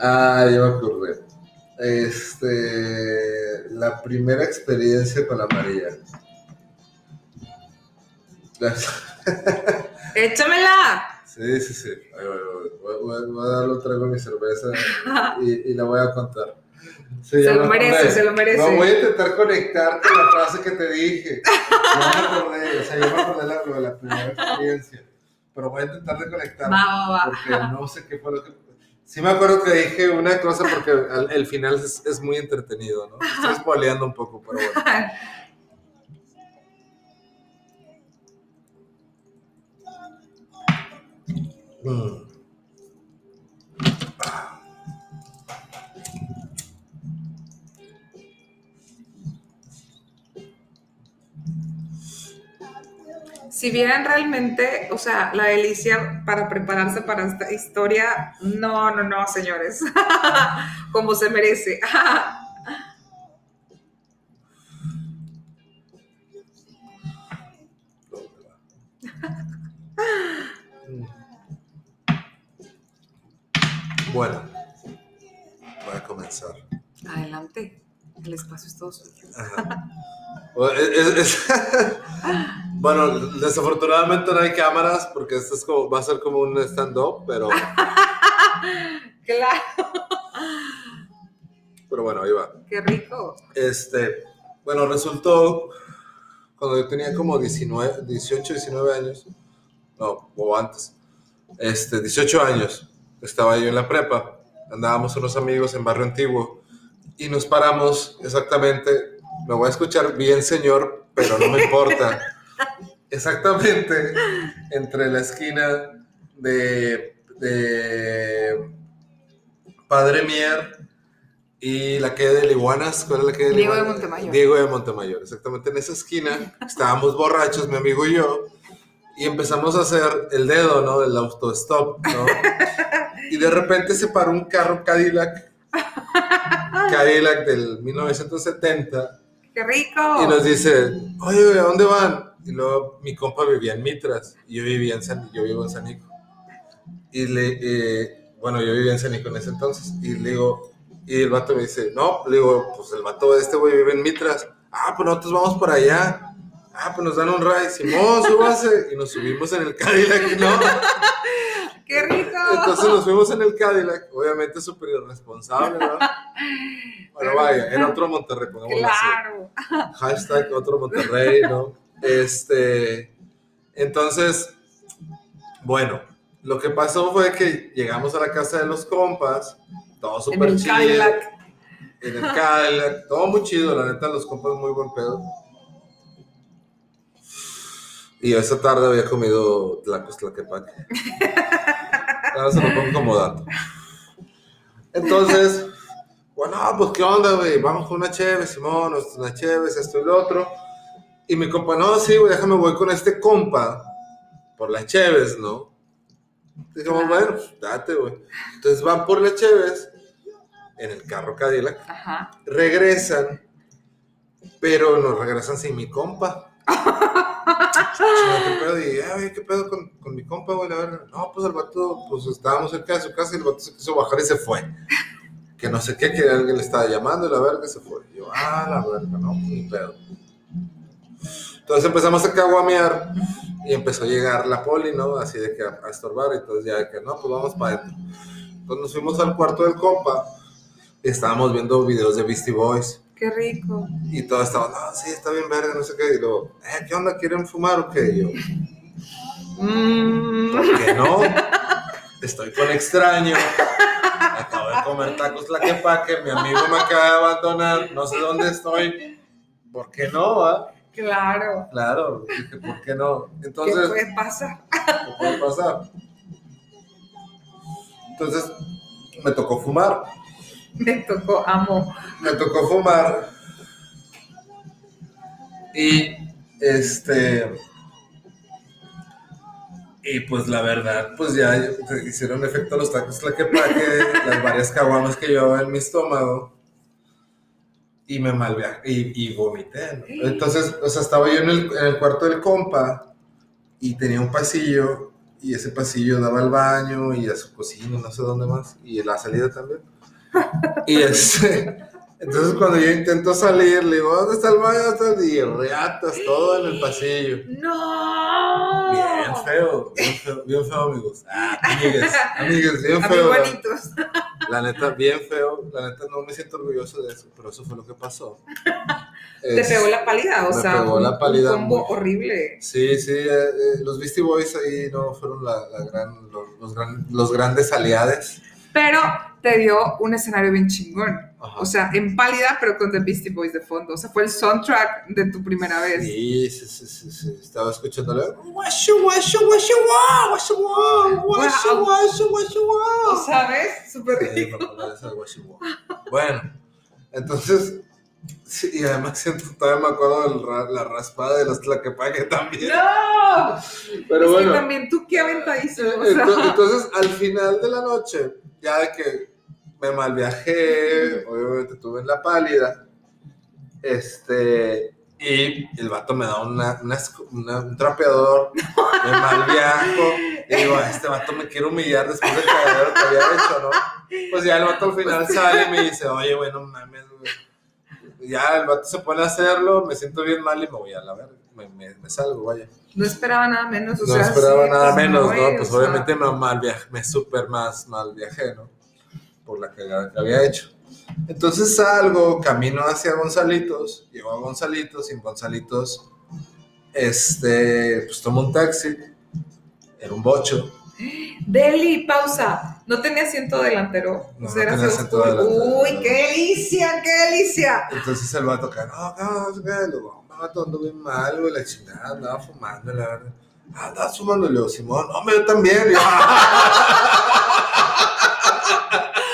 ah, yo me acordé. Este, la primera experiencia con la María. ¡Échamela! Sí, sí, sí. Voy, a darle un trago a mi cerveza y, y la voy a contar se lo merece, se lo merece. No voy a intentar conectarte la frase que te dije. Yo me acordé, o sea, yo me acordé la, de la primera experiencia. Pero voy a intentar de conectar. Porque no sé qué fue lo que. Sí me acuerdo que dije una cosa porque el, final es, es, muy entretenido, ¿no? Estoy spoileando un poco, pero bueno. Mm. si vieran realmente, o sea, la delicia para prepararse para esta historia, no, no, no, señores, como se merece. bueno, voy a comenzar. Adelante. El espacio es todo suyo. Ajá. Bueno, es- es- bueno, desafortunadamente no hay cámaras porque esto es como, va a ser como un stand-up, pero, Claro. pero bueno, ahí va. Qué rico. Este, bueno, resultó cuando yo tenía como 19, 18, 19 años, no, o antes, este, 18 años, estaba yo en la prepa, andábamos unos amigos en Barrio Antiguo y nos paramos exactamente, me voy a escuchar bien señor, pero no me importa, exactamente entre la esquina de, de Padre Mier y la calle de Liguanas, ¿cuál es la calle de Diego de? Montemayor. Diego de Montemayor, exactamente en esa esquina, estábamos borrachos, mi amigo y yo, y empezamos a hacer el dedo, ¿no? El auto-stop, ¿no? Y de repente se paró un carro Cadillac, Cadillac del 1970, Qué rico. y nos dice, oye, ¿a dónde van? Y luego mi compa vivía en Mitras y yo vivía en San, yo vivo en Sanico. Y le, eh, bueno, yo vivía en Sanico en ese entonces. Y le digo, y el vato me dice, no, le digo, pues el vato de este güey vive en Mitras. Ah, pues nosotros vamos por allá. Ah, pues nos dan un ride. Simón, súbase. Y nos subimos en el Cadillac, ¿no? Qué rico. Entonces nos fuimos en el Cadillac, obviamente súper irresponsable, ¿no? Bueno, vaya, era otro Monterrey, pongámoslo así Claro. hashtag otro Monterrey, ¿no? Este, entonces, bueno, lo que pasó fue que llegamos a la casa de los compas, todo En súper el chido. Cadillac. En el Cadillac, todo muy chido, la neta, los compas muy buen pedo. Y esa tarde había comido tacos tlaquepaque. Ahora se lo pongo como dato. Entonces, bueno, pues qué onda, güey, vamos con una cheve, Simón, una cheve, esto y lo otro. Y mi compa, no, sí, güey, déjame, voy con este compa por las cheves, ¿no? Dijimos, bueno, pues, date, güey. Entonces van por las cheves en el carro Cadillac Ajá. regresan, pero nos regresan sin mi compa. Y, "Ah, güey, ¿qué pedo con, con mi compa, güey? No, pues el vato, pues estábamos cerca de su casa y el vato se quiso bajar y se fue. Que no sé qué, que alguien le estaba llamando y la verga se fue. Y yo, ah, la verga, no, pues ni pedo. Entonces empezamos a caguamear y empezó a llegar la poli, ¿no? Así de que a, a estorbar y entonces ya de que, no, pues vamos para adentro. Entonces nos fuimos al cuarto del compa y estábamos viendo videos de Beastie Boys. Qué rico. Y todos estaban, no, sí, está bien verga, no sé qué. Y luego, eh, ¿qué onda? ¿Quieren fumar o qué? Y yo, Mm. ¿por qué no? Estoy con extraño. Acabo de comer tacos la que paque, mi amigo me acaba de abandonar, no sé dónde estoy. ¿Por qué no? va? Claro. Claro, dije, ¿por qué no? ¿Qué Entonces, puede pasar? ¿qué puede pasar? Entonces, me tocó fumar. Me tocó, amo. me tocó fumar y este y pues la verdad pues ya hicieron efecto los tacos la que las varias caguamas que llevaba en mi estómago y me malviajé y, y vomité ¿no? entonces o sea estaba yo en el, en el cuarto del compa y tenía un pasillo y ese pasillo daba al baño y a su cocina no sé dónde más y la salida también y este, entonces cuando yo intento salir, le digo, ¿dónde está el baño? ¿Dónde está el-?" Y reatas todo en el pasillo. ¡No! Bien feo, bien feo, bien feo, amigos. Ah, amigues, amigues, bien feo. mis La, neta, bien feo. La neta, no me siento orgulloso de eso, pero eso fue lo que pasó. Te Es- pegó la pálida, o me sea, pegó la pálida un combo muy- horrible. Sí, sí, eh, eh, los Beastie Boys ahí no fueron la, la gran, los, los gran- los grandes aliados. Pero te dio un escenario bien chingón. Ajá. O sea, en pálida, pero con The Beastie Boys de fondo. O sea, fue el soundtrack de tu primera vez. Sí, sí, sí, sí, sí. Estaba escuchándole. Guashu, guashu, guashu, guau, guashu, guau, guashu, Guau. guashu, guashu, guau. ¿O sabes? Súper rico. Bueno, entonces, sí, y además siento, todavía me acuerdo de la, raspada de los tlaquepaque también. ¡No! Pero es que bueno, también tú qué aventadísimo. o sea. ento- entonces al final de la noche, ya de que me malviajé, obviamente tuve en la pálida, este, y el vato me da una, una un trapeador, me malviajo, Y digo, este vato me quiere humillar después del cagadero que había hecho, ¿no? Pues ya el vato al final sale y me dice, oye, bueno, mames, güey. Ya el vato se pone a hacerlo, me siento bien mal y me voy a la verga. Me, me, me salgo, vaya. No esperaba nada menos. O no sea, esperaba sí, nada pues, menos, ¿no? Pues sea, obviamente me mal viajé, me súper más mal viajé, ¿no? Por la cagada que había hecho. Entonces salgo, camino hacia Gonzalitos, llego a Gonzalitos y en Gonzalitos, este, pues tomo un taxi, era un bocho. Deli, pausa. No tenía asiento delantero. No, era tenía asiento delantero. Uy, qué delicia, qué delicia. Entonces el vato acá, no, no, no, no, no, vato, ando bien mal, güey, la chingada, andaba fumando, la verdad. Ah, andaba fumando, le digo, Simón, hombre, yo también.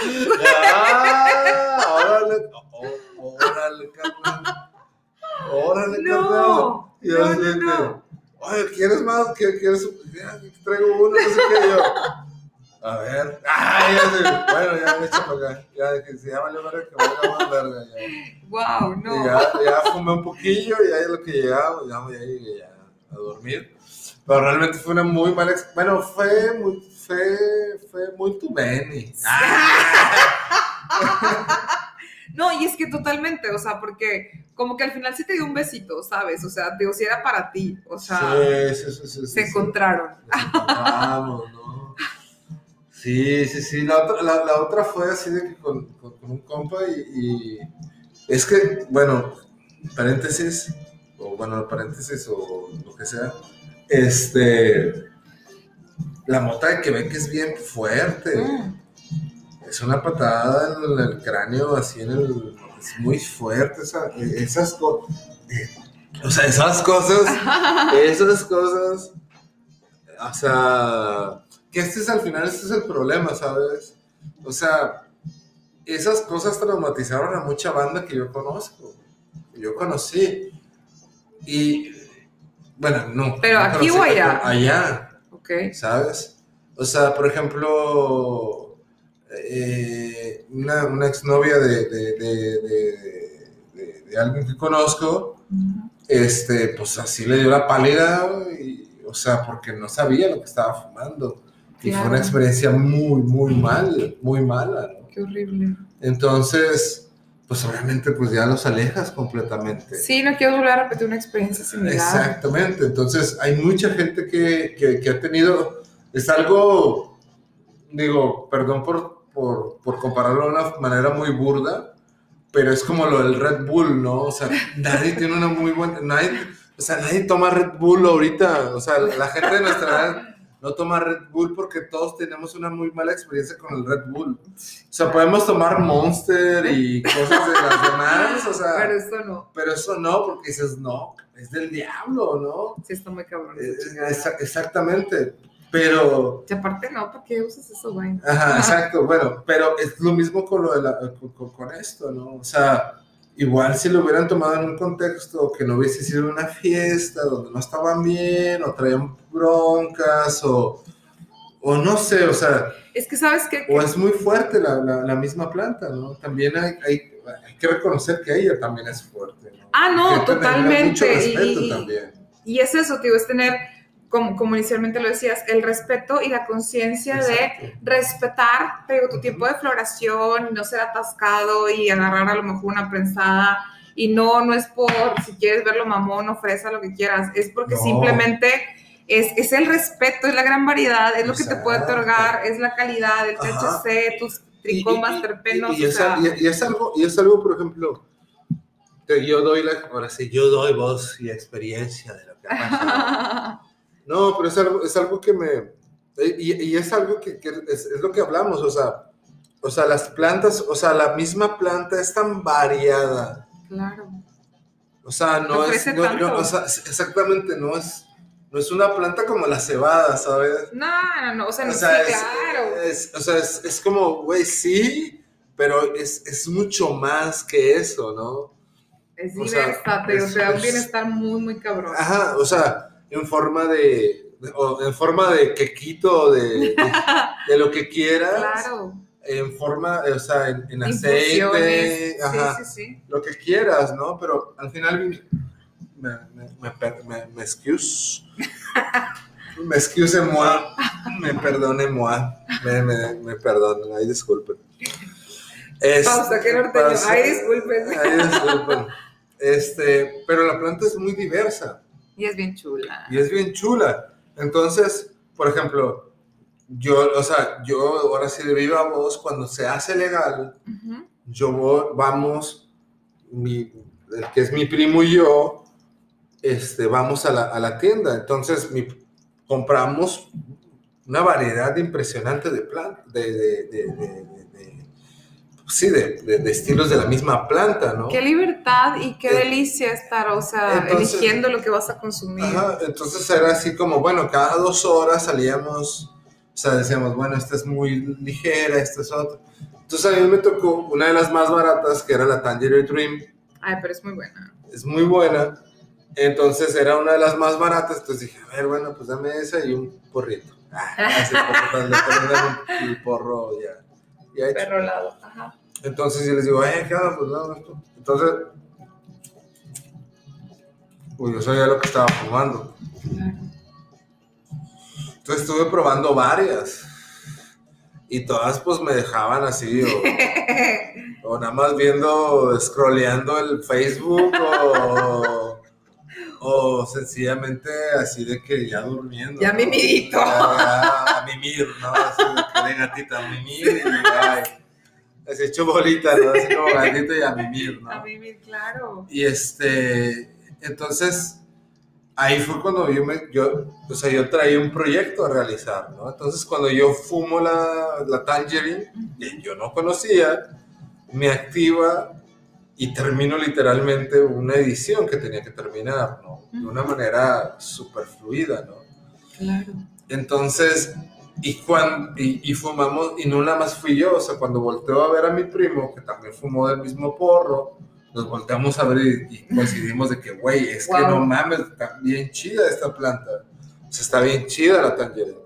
Y yo, ya, órale, ó- órale, carnal. Órale. No, Y yo no, así no. Oye, ¿quieres más? ¿Quieres? Ya, aquí traigo uno, no sé qué yo. A ver. Ay, ya sé. Bueno, ya me echo para acá. Ya, que se llama verga, que valga más verga. Ya. Wow, Y no. ya, ya fumé un poquillo y ahí es lo que llegaba, ya, ya llegué ya a dormir. Pero realmente fue una muy mala Bueno, fue muy, fue, fue muy tu Benny. No, y es que totalmente, o sea, porque como que al final sí te dio un besito, ¿sabes? O sea, digo, si era para ti, o sea, sí, sí, sí, sí, se encontraron. Encontramos, ¿no? Sí, sí, sí. La otra, la, la otra fue así de que con, con, con un compa y, y es que, bueno, paréntesis, o bueno, paréntesis o lo que sea, este, la mota de Quebec es bien fuerte. Mm. Es una patada en el cráneo, así en el... Es muy fuerte esa, esas cosas. O sea, esas cosas esas cosas, o sea, que este es al final, este es el problema, ¿sabes? O sea, esas cosas traumatizaron a mucha banda que yo conozco, que yo conocí. Y, bueno, no. ¿Pero no aquí o allá? Allá, Ok. ¿sabes? O sea, por ejemplo, eh, una, una exnovia de, de, de, de- alguien que conozco, este, pues así le dio la pálida, y, o sea, porque no sabía lo que estaba fumando. Y fue una experiencia muy, muy mal, muy mala, ¿no? Qué horrible. Entonces, pues obviamente, pues ya los alejas completamente. Sí, no quiero volver a repetir una experiencia similar. Exactamente, entonces hay mucha gente que, que, que ha tenido, es algo, digo, perdón por, por, por compararlo de una manera muy burda, pero es como lo del Red Bull, ¿no? O sea, nadie tiene una muy buena, nadie, o sea, nadie toma Red Bull ahorita, o sea, la gente de nuestra edad no toma Red Bull porque todos tenemos una muy mala experiencia con el Red Bull. O sea, podemos tomar Monster y cosas de las demás, o sea... Pero esto no. Pero eso no, porque dices, no, es del diablo, ¿no? Sí, está muy cabrón. esa Eh, exactamente. Pero, Y aparte, no, ¿para qué usas eso, güey? ajá, exacto, bueno, pero es lo mismo con, lo de la- con, con- esto, ¿no? O sea, igual si lo hubieran tomado en un contexto que no hubiese sido una fiesta donde no estaban bien, o traían broncas, o, o no sé, o sea, Es que, ¿sabes qué? o es muy fuerte la, la- la misma planta, ¿no? También hay, hay, hay que reconocer que ella también es fuerte, ¿no? Ah, no, que totalmente, Mucho respeto y- también. Y es eso, tío, es tener, como, como inicialmente lo decías, el respeto y la conciencia de respetar, digo, tu tiempo de floración no ser atascado y agarrar a lo mejor una prensada. Y no, no es por si quieres verlo mamón o fresa, lo que quieras, es porque No. simplemente es, es el respeto, es la gran variedad, es lo que te puede otorgar, es la calidad, el. THC, tus tricomas, y- y- terpenos, Y, o es, sea, y- y es algo, y es algo, por ejemplo, que yo doy la, ahora sí, yo doy voz y experiencia de lo que ha pasado. No, pero es algo, es algo que me, y, y es algo que, que es, es lo que hablamos, o sea, o sea, las plantas, o sea, la misma planta es tan variada, claro. o sea, no es, no- no, o sea, exactamente, no es, no es una planta como la cebada, ¿sabes? No, no, no, o sea, O no, sea, sí, es, claro. es- o sea, es, es como, güey, sí, pero es, es mucho más que eso, ¿no? Es o sea, diversa, te, es- te da un es- bienestar muy, muy cabrón. Ajá, o sea, en forma de, o en forma de quequito, de, de, de lo que quieras, Claro. en forma, o sea, en, aceite, ajá, Sí, sí, sí. lo que quieras, ¿no? Pero al final me, me, me, excuse. me excuse moi, me perdone moi, me, me, me perdonen, ay disculpen. Es, pausa, qué norteño, ay disculpen. Ay disculpen. Este, pero la planta es muy diversa. Y es bien chula. Y es bien chula. Entonces, por ejemplo, yo, o sea, yo ahora sí de viva voz, cuando se hace legal, yo vamos, mi, el que es mi primo y yo, este, vamos a la, a la tienda. Entonces, mi, compramos una variedad impresionante de plantas, de, de, de, sí, de, estilos de la misma planta, ¿no? Qué libertad y qué eh, delicia estar, o sea, eligiendo lo que vas a consumir. entonces era así como, bueno, cada dos horas salíamos, o sea, decíamos, bueno, esta es muy ligera, esta es otra. Entonces a mí me tocó una de las más baratas, que era la Tangerine Dream. Ay, pero es muy buena. Es muy buena. Entonces era una de las más baratas, entonces dije, a ver, bueno, pues dame esa y un porrito. Ah, así, le el porro ya. Ya Perro lado, ajá. Entonces yo les digo, eh, ¿qué onda? Pues no, esto. Entonces, pues yo sabía lo que estaba fumando. Entonces estuve probando varias. Y todas pues me dejaban así, o, o nada más viendo, scrolleando el Facebook, o o sencillamente así de que ya durmiendo. Ya mimidito. a mimir, ¿no? Así de, gatita, a mimir y así hecho bolita, ¿no? Así como gatito y a mimir, ¿no? A mimir, claro. Y este, entonces, ahí fue cuando yo me, yo, o sea, yo traía un proyecto a realizar, ¿no? Entonces, cuando yo fumo la, la Tangerine, que yo no conocía, me activa y termino literalmente una edición que tenía que terminar, ¿no? De una manera súper fluida, ¿no? Claro. Entonces, y, cuando, y, fumamos, y no nada más fui yo, o sea, cuando volteo a ver a mi primo, que también fumó del mismo porro, nos volteamos a ver y, coincidimos de que, güey, es que no mames, está bien chida esta planta, o sea, está bien chida la tangerine.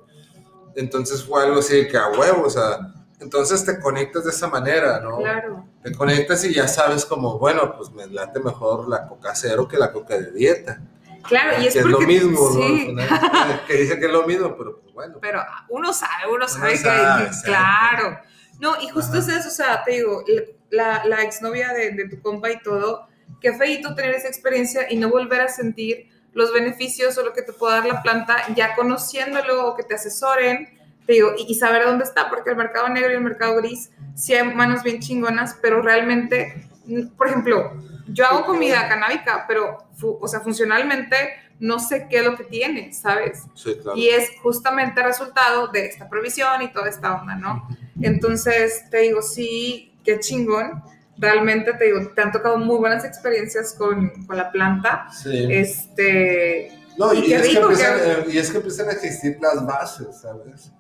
Entonces fue algo así de que a huevo, o sea, entonces te conectas de esa manera, ¿no? Claro. Te conectas y ya sabes como, bueno, pues me late mejor la coca cero que la coca de dieta. Claro, y es, que porque, es lo mismo, ¿no? que dice que es lo mismo, pero pues bueno. Pero uno sabe, uno sabe que, claro. No, y justo es eso, o sea, te digo, la, la exnovia de, de tu compa y todo, qué feito tener esa experiencia y no volver a sentir los beneficios o lo que te puede dar la planta ya conociéndolo o que te asesoren te digo, y, saber dónde está, porque el mercado negro y el mercado gris sí hay manos bien chingonas, pero realmente, por ejemplo, yo hago comida canábica, pero, o sea, funcionalmente no sé qué es lo que tiene, ¿sabes? Sí, claro. Y es justamente resultado de esta provisión y toda esta onda, ¿no? Entonces, te digo, sí, qué chingón. Realmente te digo, te han tocado muy buenas experiencias con, con la planta. Sí. Este. No, y, es que empiezan, y es que empiezan a existir las bases, ¿sabes?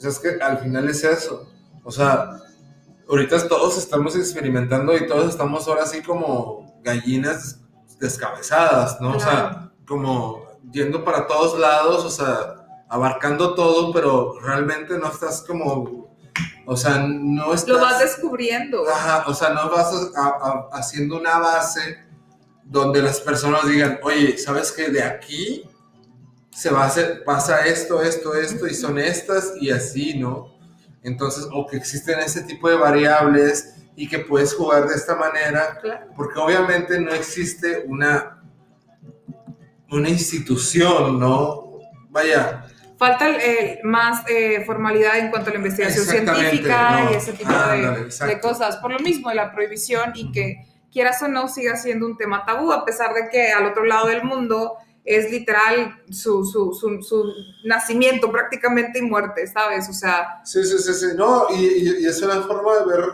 O sea, es que al final es eso. O sea, ahorita todos estamos experimentando y todos estamos ahora así como gallinas descabezadas, ¿no? O sea, como yendo para todos lados, o sea, abarcando todo, pero realmente no estás como, o sea, no estás... Lo vas descubriendo. Ajá, o sea, no vas haciendo una base donde las personas digan, oye, ¿sabes qué? De aquí se va a hacer, pasa esto, esto, esto, y son estas y así, ¿no? Entonces, o que existen ese tipo de variables y que puedes jugar de esta manera, porque obviamente no existe una, una institución, ¿no? Vaya. Falta más eh, formalidad en cuanto a la investigación científica y ese tipo de, de, cosas. Por lo mismo, de la prohibición y que quieras o no siga siendo un tema tabú, a pesar de que al otro lado del mundo es literal su, su, su, nacimiento prácticamente y muerte, ¿sabes? O sea... Sí, sí, sí, sí, no, y, es una forma de ver,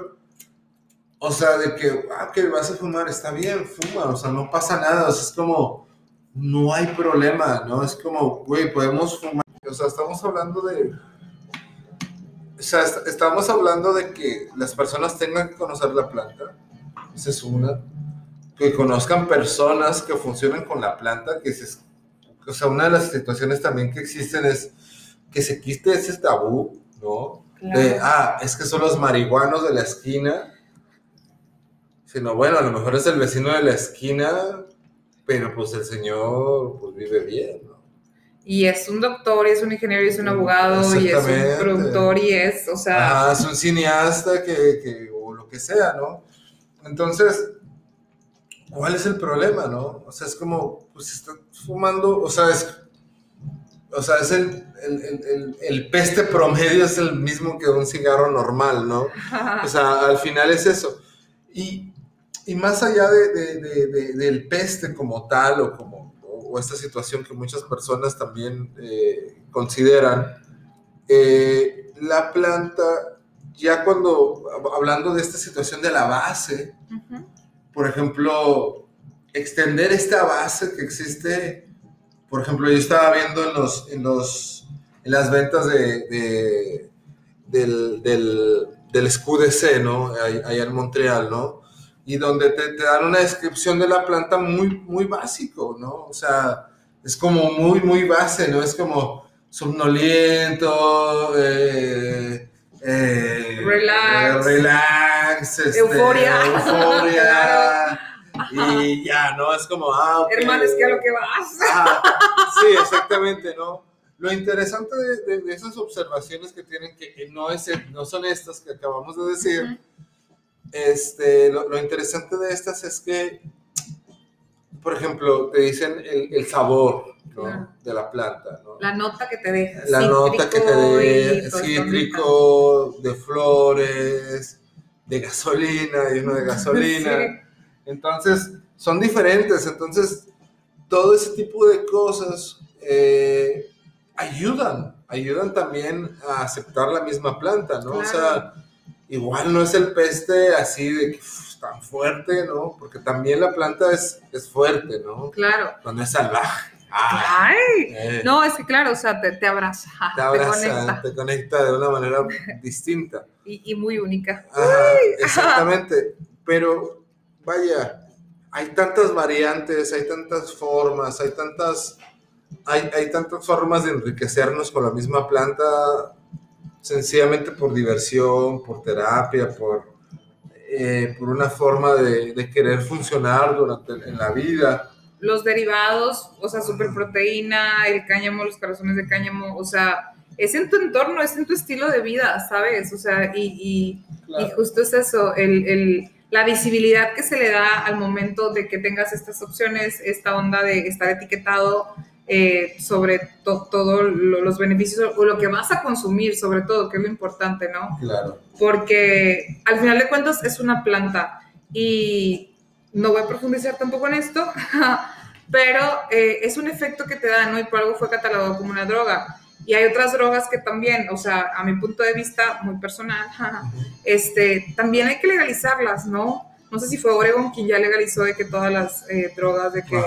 o sea, de que, ah, que vas a fumar, está bien, fuma, o sea, no pasa nada, o sea, es como, no hay problema, ¿no? Es como, güey, podemos fumar, o sea, estamos hablando de... O sea, estamos hablando de que las personas tengan que conocer la planta, esa es una que conozcan personas que funcionan con la planta, que se, o sea, una de las situaciones también que existen es que se quiste ese tabú, ¿no? De, ah, es que son los marihuanos de la esquina, sino, bueno, a lo mejor es el vecino de la esquina, pero pues el señor pues vive bien, ¿no? y es un doctor, y es un ingeniero, y es un abogado, y es un productor, y es, o sea... Ah, es un cineasta que, que, o lo que sea, ¿no? Entonces, ¿cuál es el problema, no? O sea, es como, pues está fumando, o sea, es, o sea, es el, el, el, el peste promedio es el mismo que un cigarro normal, ¿no? O sea, al final es eso. Y, y más allá de, de, de, del peste como tal o como o esta situación que muchas personas también eh, consideran, eh, la planta, ya cuando, hablando de esta situación de la base, por ejemplo, extender esta base que existe, por ejemplo, yo estaba viendo en, los, en, los, en las ventas de, del, del, del SQDC, ¿no? Allá en Montreal, ¿no? y donde te, dan una descripción de la planta muy, muy básico, ¿no? O sea, es como muy, muy base, ¿no? Es como somnoliento, eh, eh, relax, relax este, euforia, euforia. Y ya, ¿no? Es como, ah, okay. Hermano, es que a lo que vas. Ah, sí, exactamente, ¿no? Lo interesante de, esas observaciones que tienen, que, no, es, no son estas que acabamos de decir, este, lo, interesante de estas es que, por ejemplo, te dicen el, sabor de la planta. La nota que te deja. La nota que te deja, cítrico, de flores, de gasolina, y uno de gasolina. Entonces, son diferentes. Entonces, todo ese tipo de cosas eh, ayudan, ayudan también a aceptar la misma planta, ¿no? O sea, igual no es el peste así de que tan fuerte, ¿no? Porque también la planta es, es fuerte, ¿no? Claro. Cuando es salvaje. Ay, eh. no, es que claro, o sea, te, te abraza, te, abraza, te, conecta. de una manera distinta. Y, y muy única. exactamente. Pero, vaya, hay tantas variantes, hay tantas formas, hay tantas, hay, hay tantas formas de enriquecernos con la misma planta sencillamente por diversión, por terapia, por, eh, por una forma de, querer funcionar durante en la vida. Los derivados, o sea, superproteína, el cáñamo, los corazones de cáñamo, o sea, es en tu entorno, es en tu estilo de vida, ¿sabes? O sea, y, y, justo es eso, el, el, la visibilidad que se le da al momento de que tengas estas opciones, esta onda de estar etiquetado eh, sobre todos los beneficios o lo que vas a consumir, sobre todo, que es lo importante, ¿no? Claro. Porque al final de cuentas es una planta y no voy a profundizar tampoco en esto, pero eh, es un efecto que te da, ¿no? Y por algo fue catalogado como una droga. Y hay otras drogas que también, o sea, a mi punto de vista muy personal, este, también hay que legalizarlas, ¿no? No sé si fue Oregon quien ya legalizó de que todas las eh, drogas, de que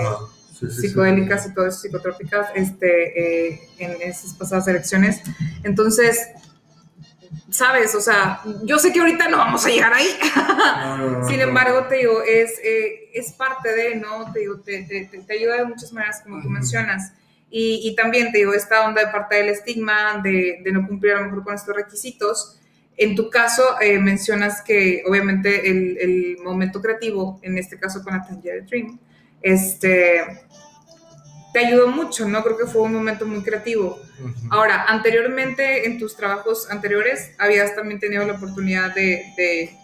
psicodélicas y todo eso, psicotrópicas, este, eh, en esas pasadas elecciones. Entonces, sabes, o sea, yo sé que ahorita no vamos a llegar ahí. Sin embargo, te digo, es, eh, es parte de, ¿no? Te digo, te, te, te, ayuda de muchas maneras, como tú mencionas. Y, y, también te digo, esta onda de parte del estigma, de, de, no cumplir a lo mejor con estos requisitos. En tu caso, eh, mencionas que obviamente el, el, momento creativo, en este caso con la Tangier Dream, este, te ayudó mucho, ¿no? Creo que fue un momento muy creativo. Ahora, anteriormente, en tus trabajos anteriores, habías también tenido la oportunidad de, de,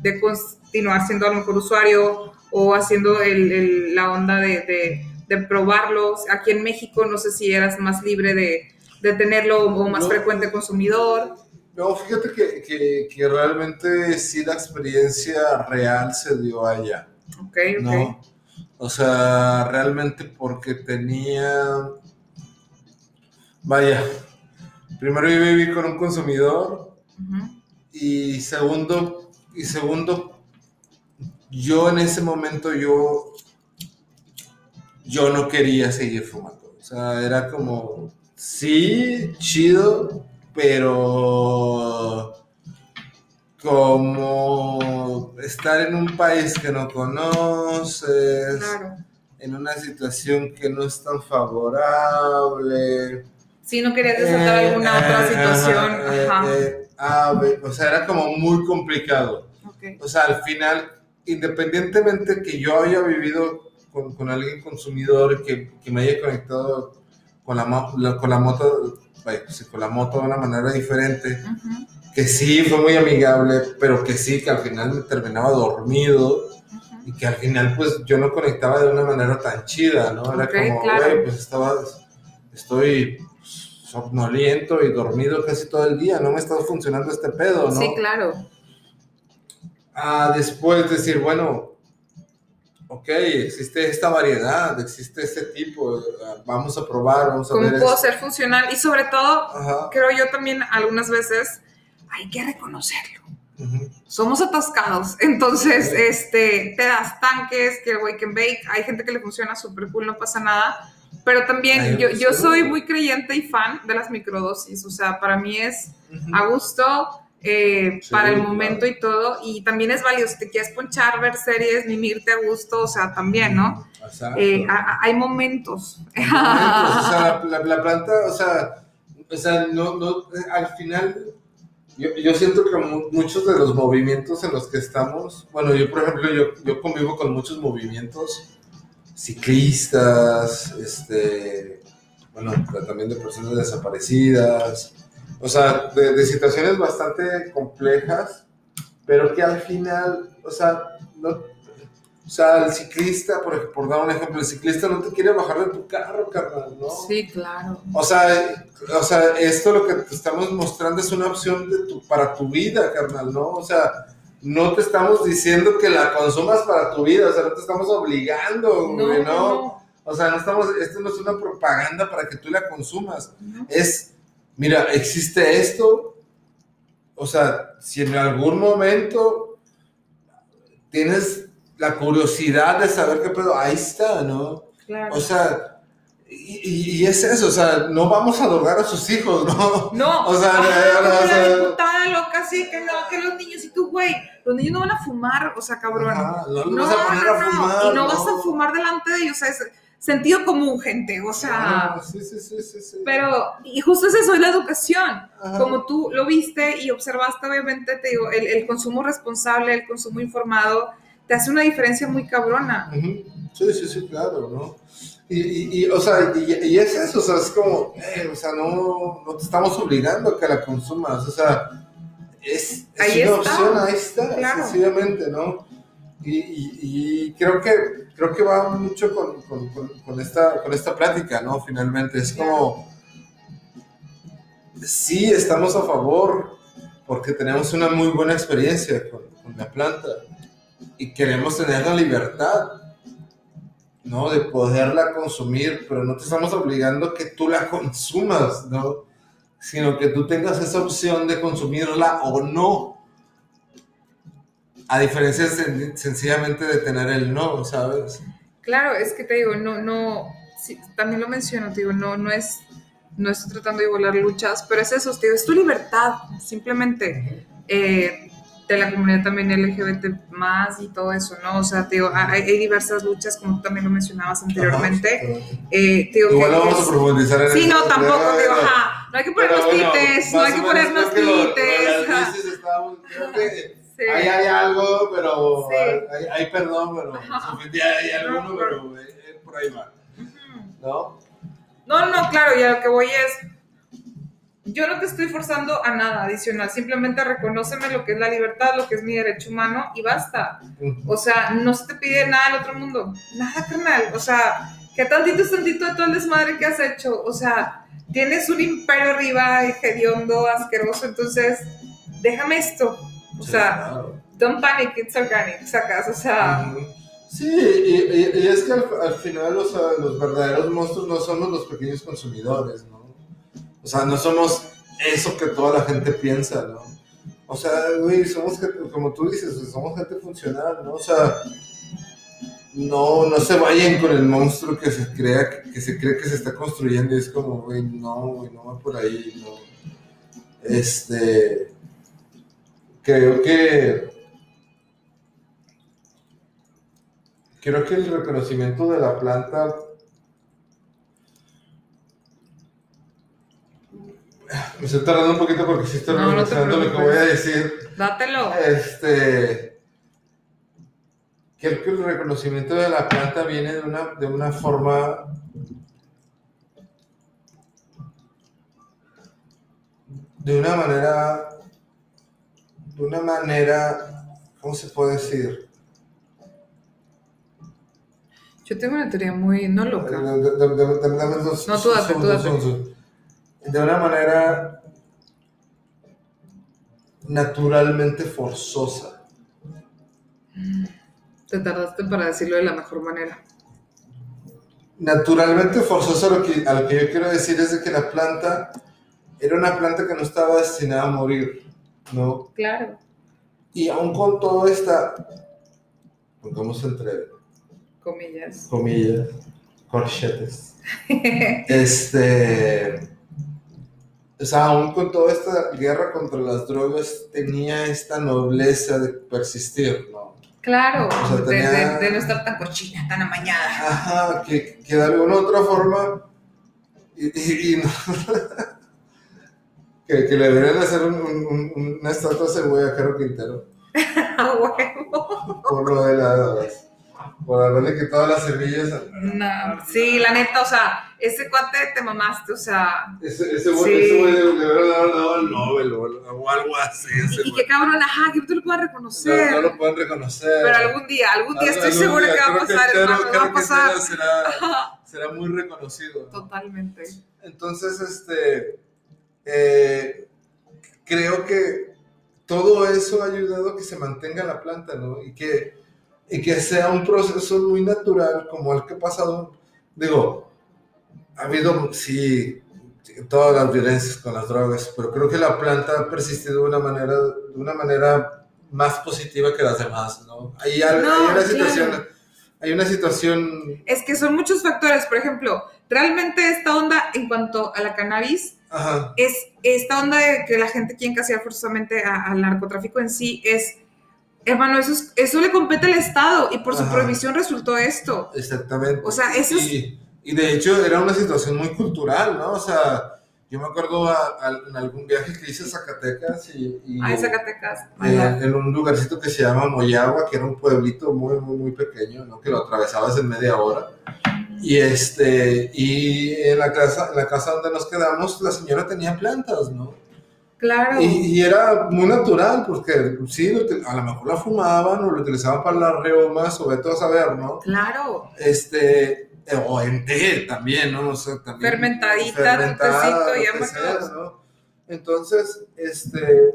de continuar siendo a lo mejor usuario o haciendo el, el, la onda de, de, probarlos. Aquí en México, no sé si eras más libre de, tenerlo o más frecuente consumidor. No, fíjate que, que, que, realmente sí la experiencia real se dio allá. Ok, ok. ¿no? O sea, realmente porque tenía... Vaya, primero yo viví con un consumidor y segundo, y segundo, yo en ese momento yo, yo no quería seguir fumando. O sea, era como, sí, chido, pero como estar en un país que no conoces, en una situación que no es tan favorable. Si no querías desatar eh, alguna otra situación. Eh, eh, ah, o sea, era como muy complicado. O sea, al final, independientemente que yo haya vivido con, con alguien consumidor que, que, me haya conectado con la, con la moto, con la moto de una manera diferente. Que sí fue muy amigable, pero que sí, que al final me terminaba dormido y que al final pues yo no conectaba de una manera tan chida, ¿no? Era como, güey, pues estaba, estoy somnoliento y dormido casi todo el día, no me está funcionando este pedo, ¿no? Sí, claro. Ah, después decir, bueno, ok, existe esta variedad, existe este tipo, vamos a probar, vamos a ¿Cómo ver. puedo ser funcional? Y sobre todo, creo yo también algunas veces hay que reconocerlo. Somos atascados, entonces este, te das tanques, que el wake and bake, hay gente que le funciona súper cool, no pasa nada, pero también yo, yo soy muy creyente y fan de las microdosis, o sea, para mí es a gusto, eh, para el momento y todo. Y también es válido, si te quieres ponchar, ver series, mimirte a gusto, o sea, también, ¿no? Eh, hay momentos. o sea, la, planta, o sea, o sea no, no, al final, yo, yo, siento que muchos de los movimientos en los que estamos, bueno, yo por ejemplo, yo, yo convivo con muchos movimientos ciclistas, este, bueno, también de personas desaparecidas, o sea, de, situaciones bastante complejas, pero que al final, o sea, no, o sea, el ciclista, por, por dar un ejemplo, el ciclista no te quiere bajar de tu carro, carnal, ¿no? Sí, claro. O sea, o sea, esto lo que te estamos mostrando es una opción de tu, para tu vida, carnal, ¿no? O sea, no te estamos diciendo que la consumas para tu vida, o sea, no te estamos obligando, no, ¿no? O sea, no estamos, esto no es una propaganda para que tú la consumas, es mira, existe esto, o sea, si en algún momento tienes la curiosidad de saber qué pedo, ahí está, ¿no? Claro. O sea, y, y, es eso, o sea, no vamos a drogar a sus hijos, ¿no? No, o sea, Ajá, o sea, la diputada loca, sí, que no, que los niños, y tú, güey, los niños no van a fumar, o sea, cabrón. no, no, vas a poner a fumar. Y no, vas a fumar delante de ellos, o sea, es, sentido común, gente, o sea... Ah, sí, sí, sí, sí, Pero, y justo es eso, es la educación. Como tú lo viste y observaste, obviamente, te digo, el, el, consumo responsable, el consumo informado, te hace una diferencia muy cabrona. Sí, sí, sí, claro, ¿no? Y, y, o sea, y, y, es eso, o sea, es como, eh, o sea, no, no te estamos obligando a que la consumas, o sea, es, es una opción, ahí está, claro. sencillamente, ¿no? Y, y, creo que creo que va mucho con, con, con, esta, con esta plática, ¿no? Finalmente, es como, sí, estamos a favor porque tenemos una muy buena experiencia con, la planta y queremos tener la libertad, ¿no? De poderla consumir, pero no te estamos obligando que tú la consumas, ¿no? Sino que tú tengas esa opción de consumirla o no a diferencia sencillamente de tener el no, ¿sabes? Claro, es que te digo, no, no, también lo menciono, te digo, no, no es, no estoy tratando de igualar luchas, pero es eso, te digo, es tu libertad, simplemente. Eh, de la comunidad también LGBT más y todo eso, ¿no? O sea, te digo, hay, diversas luchas, como tú también lo mencionabas anteriormente. eh, te digo, Igual que, vamos a profundizar en Sí, no, tampoco, digo, ajá, no hay que ponernos bueno, tites, no hay que ponernos tites. Ahí hay algo, pero hay, hay, perdón, pero hay, hay alguno, pero eh, por ahí va. ¿No? No, no, claro, y a lo que voy es, yo no te estoy forzando a nada adicional, simplemente reconóceme lo que es la libertad, lo que es mi derecho humano y basta. O sea, no se te pide nada del otro mundo, nada, carnal. O sea, que tantito es tantito de todo el desmadre que has hecho. O sea, tienes un imperio arriba, hediondo, asqueroso, entonces déjame esto. O sea, don't panic, it's organic, sacas, o sea... Sí, y, y, es que al, final o sea, los verdaderos monstruos no somos los pequeños consumidores, ¿no? O sea, no somos eso que toda la gente piensa, ¿no? O sea, güey, somos gente, como tú dices, somos gente funcional, ¿no? O sea, no, no se vayan con el monstruo que se crea, que se cree que se está construyendo y es como, güey, no, güey, no va por ahí, no. Este creo que creo que el reconocimiento de la planta Me estoy tardando un poquito porque sí estoy no, lo que voy a decir. Dátelo. Este. Que el reconocimiento de la planta viene de una, de una forma. De una manera. De una manera. ¿Cómo se puede decir? Yo tengo una teoría muy no loca. Dame, no, tú date, tú date. De una manera naturalmente forzosa. Te tardaste para decirlo de la mejor manera. Naturalmente forzosa lo que, a lo que yo quiero decir es de que la planta era una planta que no estaba destinada a morir, ¿no? Claro. Y aún con todo esta, pongamos entre Comillas. comillas, corchetes, este, o sea, aún con toda esta guerra contra las drogas, tenía esta nobleza de persistir, ¿no? Claro, O sea, de, tenía- de- de no estar tan cochina, tan amañada. Ajá, que, que de alguna otra forma, y, y- y no- que, que le deberían hacer un- un- un- una estatua a ese güey a Caro Quintero, A huevo. por lo de las, por haberle quitado las semillas. No, sí, la neta, o sea, ese cuate te mamaste, o sea. Ese, ese güey, Sí. ese le, hubieran dado el Nobel o, algo así. Ese Y, y qué cabrón, ajá, que tú lo puedas No, reconocer. no lo pueden reconocer. Pero algún día, algún día estoy segura que va a pasar, Chero- hermano, creo va a que pasar. Chero será, será muy reconocido. ¿no? Totalmente. Entonces, este, eh, creo que todo eso ha ayudado a que se mantenga la planta, ¿no? Y que, y que sea un proceso muy natural como el que ha pasado. Digo, ha habido, sí, todas las violencias con las drogas, pero creo que la planta ha persistido de una manera, de una manera más positiva que las demás, ¿no? Hay, No, hay una claro. situación, hay una situación, Es que son muchos factores, por ejemplo, realmente esta onda en cuanto a la cannabis ajá, es esta onda de que la gente quiere encasillar forzosamente al narcotráfico en sí es, hermano, eso, es- eso le compete al Estado y por su Ajá. prohibición resultó esto. Exactamente. O sea, eso es- y, y de hecho era una situación muy cultural, ¿no? O sea, yo me acuerdo a- a- en algún viaje que hice a Zacatecas y, y, Ay, Zacatecas. eh, en un lugarcito que se llama Moyagua, que era un pueblito muy, muy, muy pequeño, ¿no? Que lo atravesabas en media hora. Y, este, y en, la casa, en la casa donde nos quedamos, la señora tenía plantas, ¿no? Claro. Y, y era muy natural, porque sí, a lo mejor la fumaban o lo utilizaban para las reumas o vete a saber, ¿no? Claro. este, eh, o en té también, ¿no? O sea, también Fermentadita, fermentada, tecito, sea. ¿no? Entonces, este,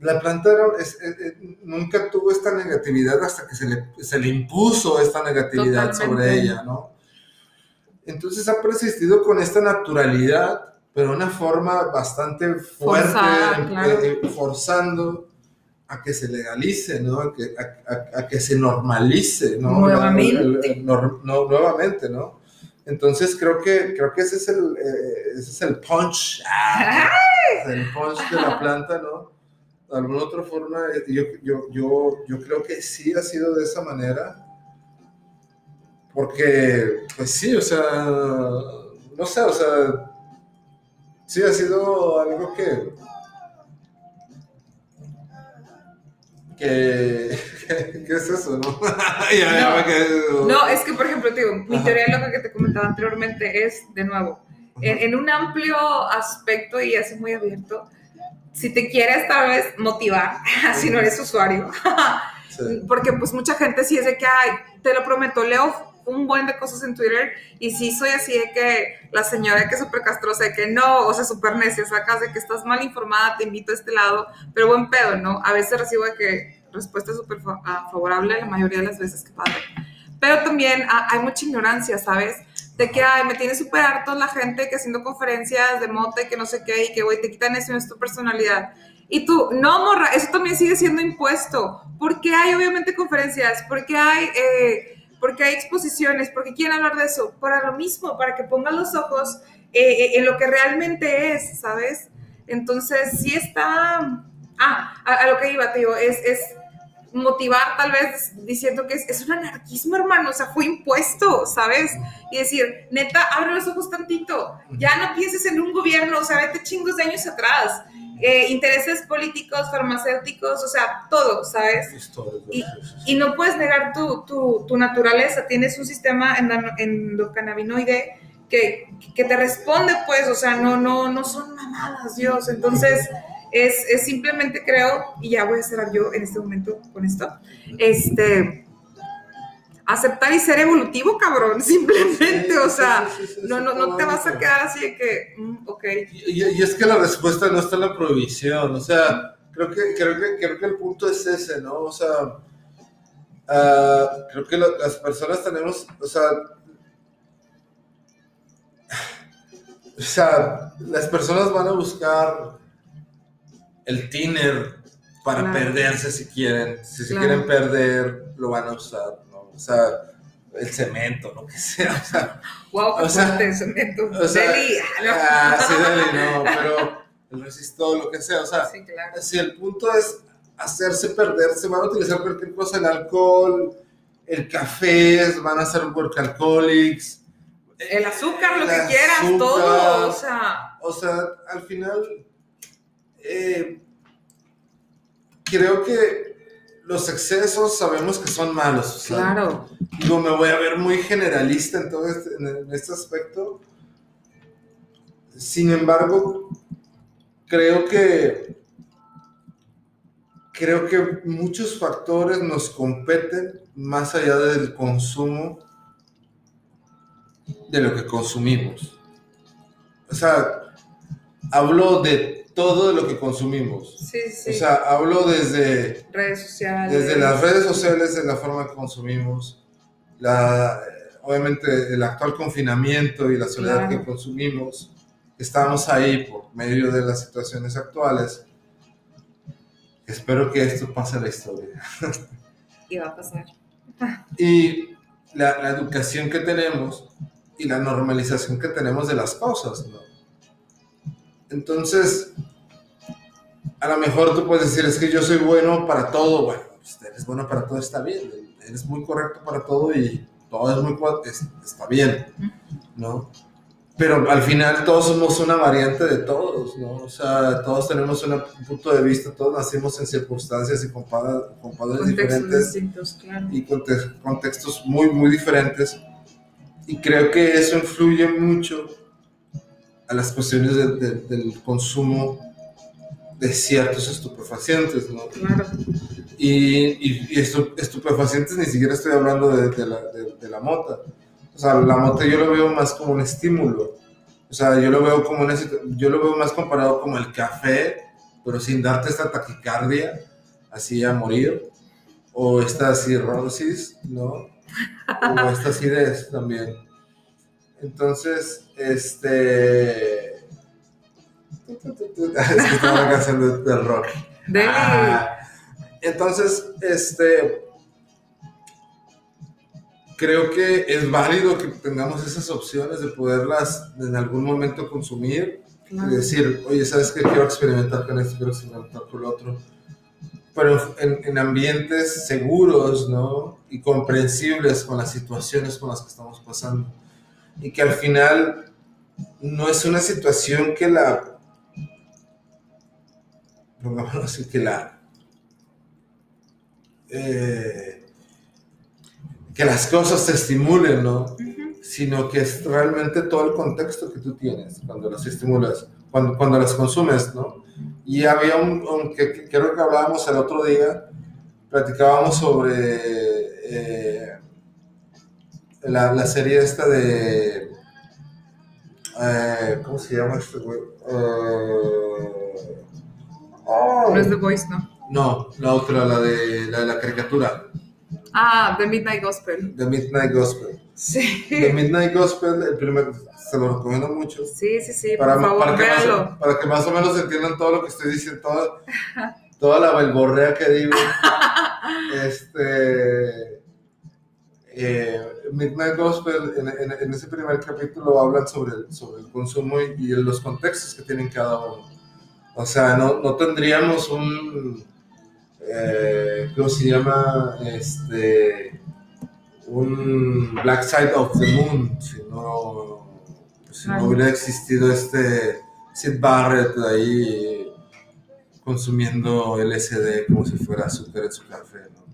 la planta era- es- es- es- nunca tuvo esta negatividad hasta que se le, se le impuso esta negatividad Totalmente. sobre ella, ¿no? Entonces ha persistido con esta naturalidad, pero de una forma bastante fuerte, Forzada, claro. eh, forzando a que se legalice, ¿no? A que, a- a- a que se normalice, ¿no? Nuevamente. El- el- nor- no, nuevamente, ¿no? Entonces creo que, creo que ese es el, eh, ese es el punch, ah, el punch de la planta, ¿no? De alguna otra forma, eh, yo, yo, yo, yo creo que sí ha sido de esa manera, porque, pues sí, o sea, no sé, o sea, sí ha sido algo que, que, ¿qué es eso, no? ya, No. No, es que, por ejemplo, te digo, mi teoría loca que te comentaba anteriormente es, de nuevo, en, en un amplio aspecto y así muy abierto, si te quieres tal vez motivar, si no eres usuario, Sí. porque pues mucha gente sí es de que, ay, te lo prometo, leo un buen de cosas en Twitter y sí soy así de que la señora que es súper castrosa, de que no, o sea, súper necia, sacas de que estás mal informada, te invito a este lado, pero buen pedo, ¿no? A veces recibo de que respuesta súper ah, favorable la mayoría de las veces, que padre. Pero también ah, hay mucha ignorancia, ¿sabes? De que, ay, me tiene súper harto la gente que haciendo conferencias de mote, que no sé qué, y que, güey, te quitan eso es tu personalidad. Y tú, no, morra, eso también sigue siendo impuesto. porque hay, obviamente, conferencias? porque hay, eh, porque hay exposiciones? porque quieren hablar de eso? Para lo mismo, para que pongan los ojos eh, eh, en lo que realmente es, ¿sabes? Entonces, sí está... Ah, a, a lo que iba, te digo, es, es motivar tal vez diciendo que es, es un anarquismo, hermano, o sea, fue impuesto, ¿sabes? Y decir, neta, abre los ojos tantito, ya no pienses en un gobierno, o sea, vete chingos de años atrás, eh, intereses políticos, farmacéuticos, o sea, todo, ¿sabes? Y- no puedes negar tu, tu, tu naturaleza, tienes un sistema endo- endocannabinoide que, que te responde, pues, o sea, no, no, no son mamadas, Dios. Entonces, es, es simplemente creo, y ya voy a cerrar yo en este momento con esto, este aceptar y ser evolutivo, cabrón, simplemente, o sea, no, no, no te vas a quedar así de que, mm, ok. Y, y, es que la respuesta no está en la prohibición, o sea, creo que, creo que, creo que el punto es ese, ¿no? O sea, uh, creo que lo, las personas tenemos, o sea, o sea, las personas van a buscar el tiner para claro. perderse si quieren, si se quieren perder, lo van a usar o sea, el cemento, lo que sea, o sea. Wow, o sea, el cemento. O sea, Deli, no. Ah, sí, Deli, no, pero el resistor, lo que sea, o sea, sí, claro. si el punto es hacerse perderse, van a utilizar cualquier cosa, el alcohol, el café, van a hacer workaholics. El azúcar, lo el que azúcar, quieras, todo, o sea. O sea, al final, eh, creo que los excesos sabemos que son malos. Claro. Digo, me voy a ver muy generalista en todo este, en este aspecto. Sin embargo, creo que creo que muchos factores nos competen más allá del consumo de lo que consumimos. O sea, hablo de todo lo que consumimos. Sí, sí. O sea, hablo desde... Redes sociales. Desde las redes sociales, de la forma que consumimos, la, obviamente el actual confinamiento y la soledad claro. que consumimos, estamos ahí por medio de las situaciones actuales. Espero que esto pase a la historia. Y va a pasar. y la, la educación que tenemos y la normalización que tenemos de las cosas, ¿no? Entonces, a lo mejor tú puedes decir, es que yo soy bueno para todo. Bueno, pues eres bueno para todo, está bien. Eres muy correcto para todo y todo es muy, está bien, ¿no? Pero al final todos somos una variante de todos, ¿no? O sea, todos tenemos un punto de vista, todos nacimos en circunstancias y con, padres diferentes claro. y contextos muy, muy diferentes. Y creo que eso influye mucho a las cuestiones de, de, del consumo de ciertos estupefacientes, ¿no? Claro. Y, y, y estupefacientes ni siquiera estoy hablando de, de la, de, la, mota. O sea, la mota yo lo veo más como un estímulo. O sea, yo lo veo como una, yo lo veo más comparado como el café, pero sin darte esta taquicardia, así a morir, o esta cirrosis, ¿no? O esta acidez también. Entonces, este. es que estaba la canción del rock. De... Ah, entonces, este. Creo que es válido que tengamos esas opciones de poderlas en algún momento consumir claro. y decir, oye, ¿sabes qué? Quiero experimentar con esto, quiero experimentar con lo otro. Pero en, en ambientes seguros, ¿no? Y comprensibles con las situaciones con las que estamos pasando y que al final no es una situación que la, pongámoslo así, que la, eh, que las cosas te estimulen, ¿no? Uh -huh. Sino que es realmente todo el contexto que tú tienes cuando las estimulas, cuando, cuando las consumes, ¿no? Y había un, un que, que, creo que hablábamos el otro día, platicábamos sobre... Eh, la, la, serie esta de. Eh, ¿Cómo se llama este güey? Uh, oh. No es The Voice, ¿no? No, la otra, la de la, de la caricatura. Ah, The Midnight Gospel. The Midnight Gospel. Sí. The Midnight Gospel, el primer, se lo recomiendo mucho. Sí, sí, sí, para, por favor, para, que más, para que más o menos entiendan todo lo que estoy diciendo, toda, toda la belborrea que digo. este eh, Midnight Gospel, en, en, en, ese primer capítulo hablan sobre el, sobre el consumo y, y, los contextos que tienen cada uno. O sea, no, no tendríamos un, eh, ¿cómo se llama? Este, un Black Side of the Moon, si no, si no hubiera existido este Sid Barrett ahí consumiendo LSD como si fuera azúcar en su café, ¿no?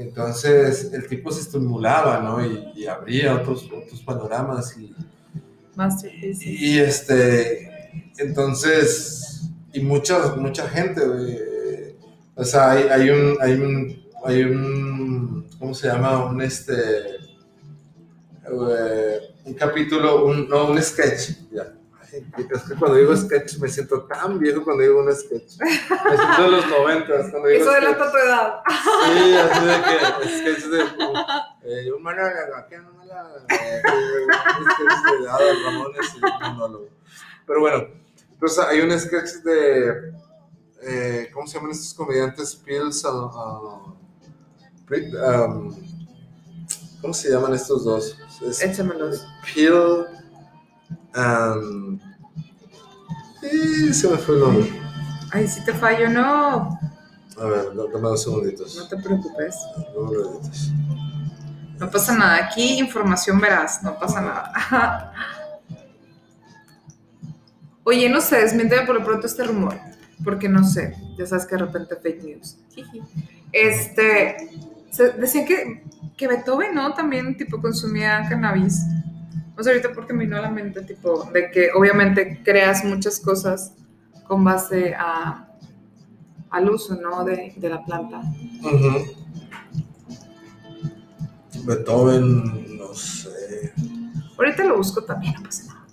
Entonces el tipo se estimulaba, ¿no? Y, y abría otros, otros panoramas y. Y este, entonces, y mucha, mucha gente. O sea, hay, hay un, hay un, hay un, ¿cómo se llama? Un este, eh, un capítulo, un, no, un sketch, ya. Es que cuando digo sketch me siento tan viejo cuando digo un sketch. Me siento de los noventas cuando digo Eso delata tu edad. Sí, así de que sketch de eh, un monólogo, aquí un monólogo, eh, un sketch de Adal Ramones y un monólogo. Pero bueno, entonces hay un sketch de eh, ¿cómo se llaman estos comediantes? Pills uh, um, ¿Cómo se llaman estos dos? Es Échamelos. Pill and y se me fue el nombre. Ay, si te fallo, no. A ver, da- dame dos segunditos. No te preocupes. Dos segunditos. No pasa nada. Aquí información verás. No pasa nada. Oye, no sé, desmiénteme por lo pronto este rumor. Porque no sé. Ya sabes que de repente fake news. Este. decían que, que Beethoven, ¿no? También, tipo, consumía cannabis. O sea, ahorita porque me vino a la mente, tipo, de que obviamente creas muchas cosas con base a, al uso, ¿no? De, de la planta. Beethoven, no sé. Ahorita lo busco también, no pasa nada.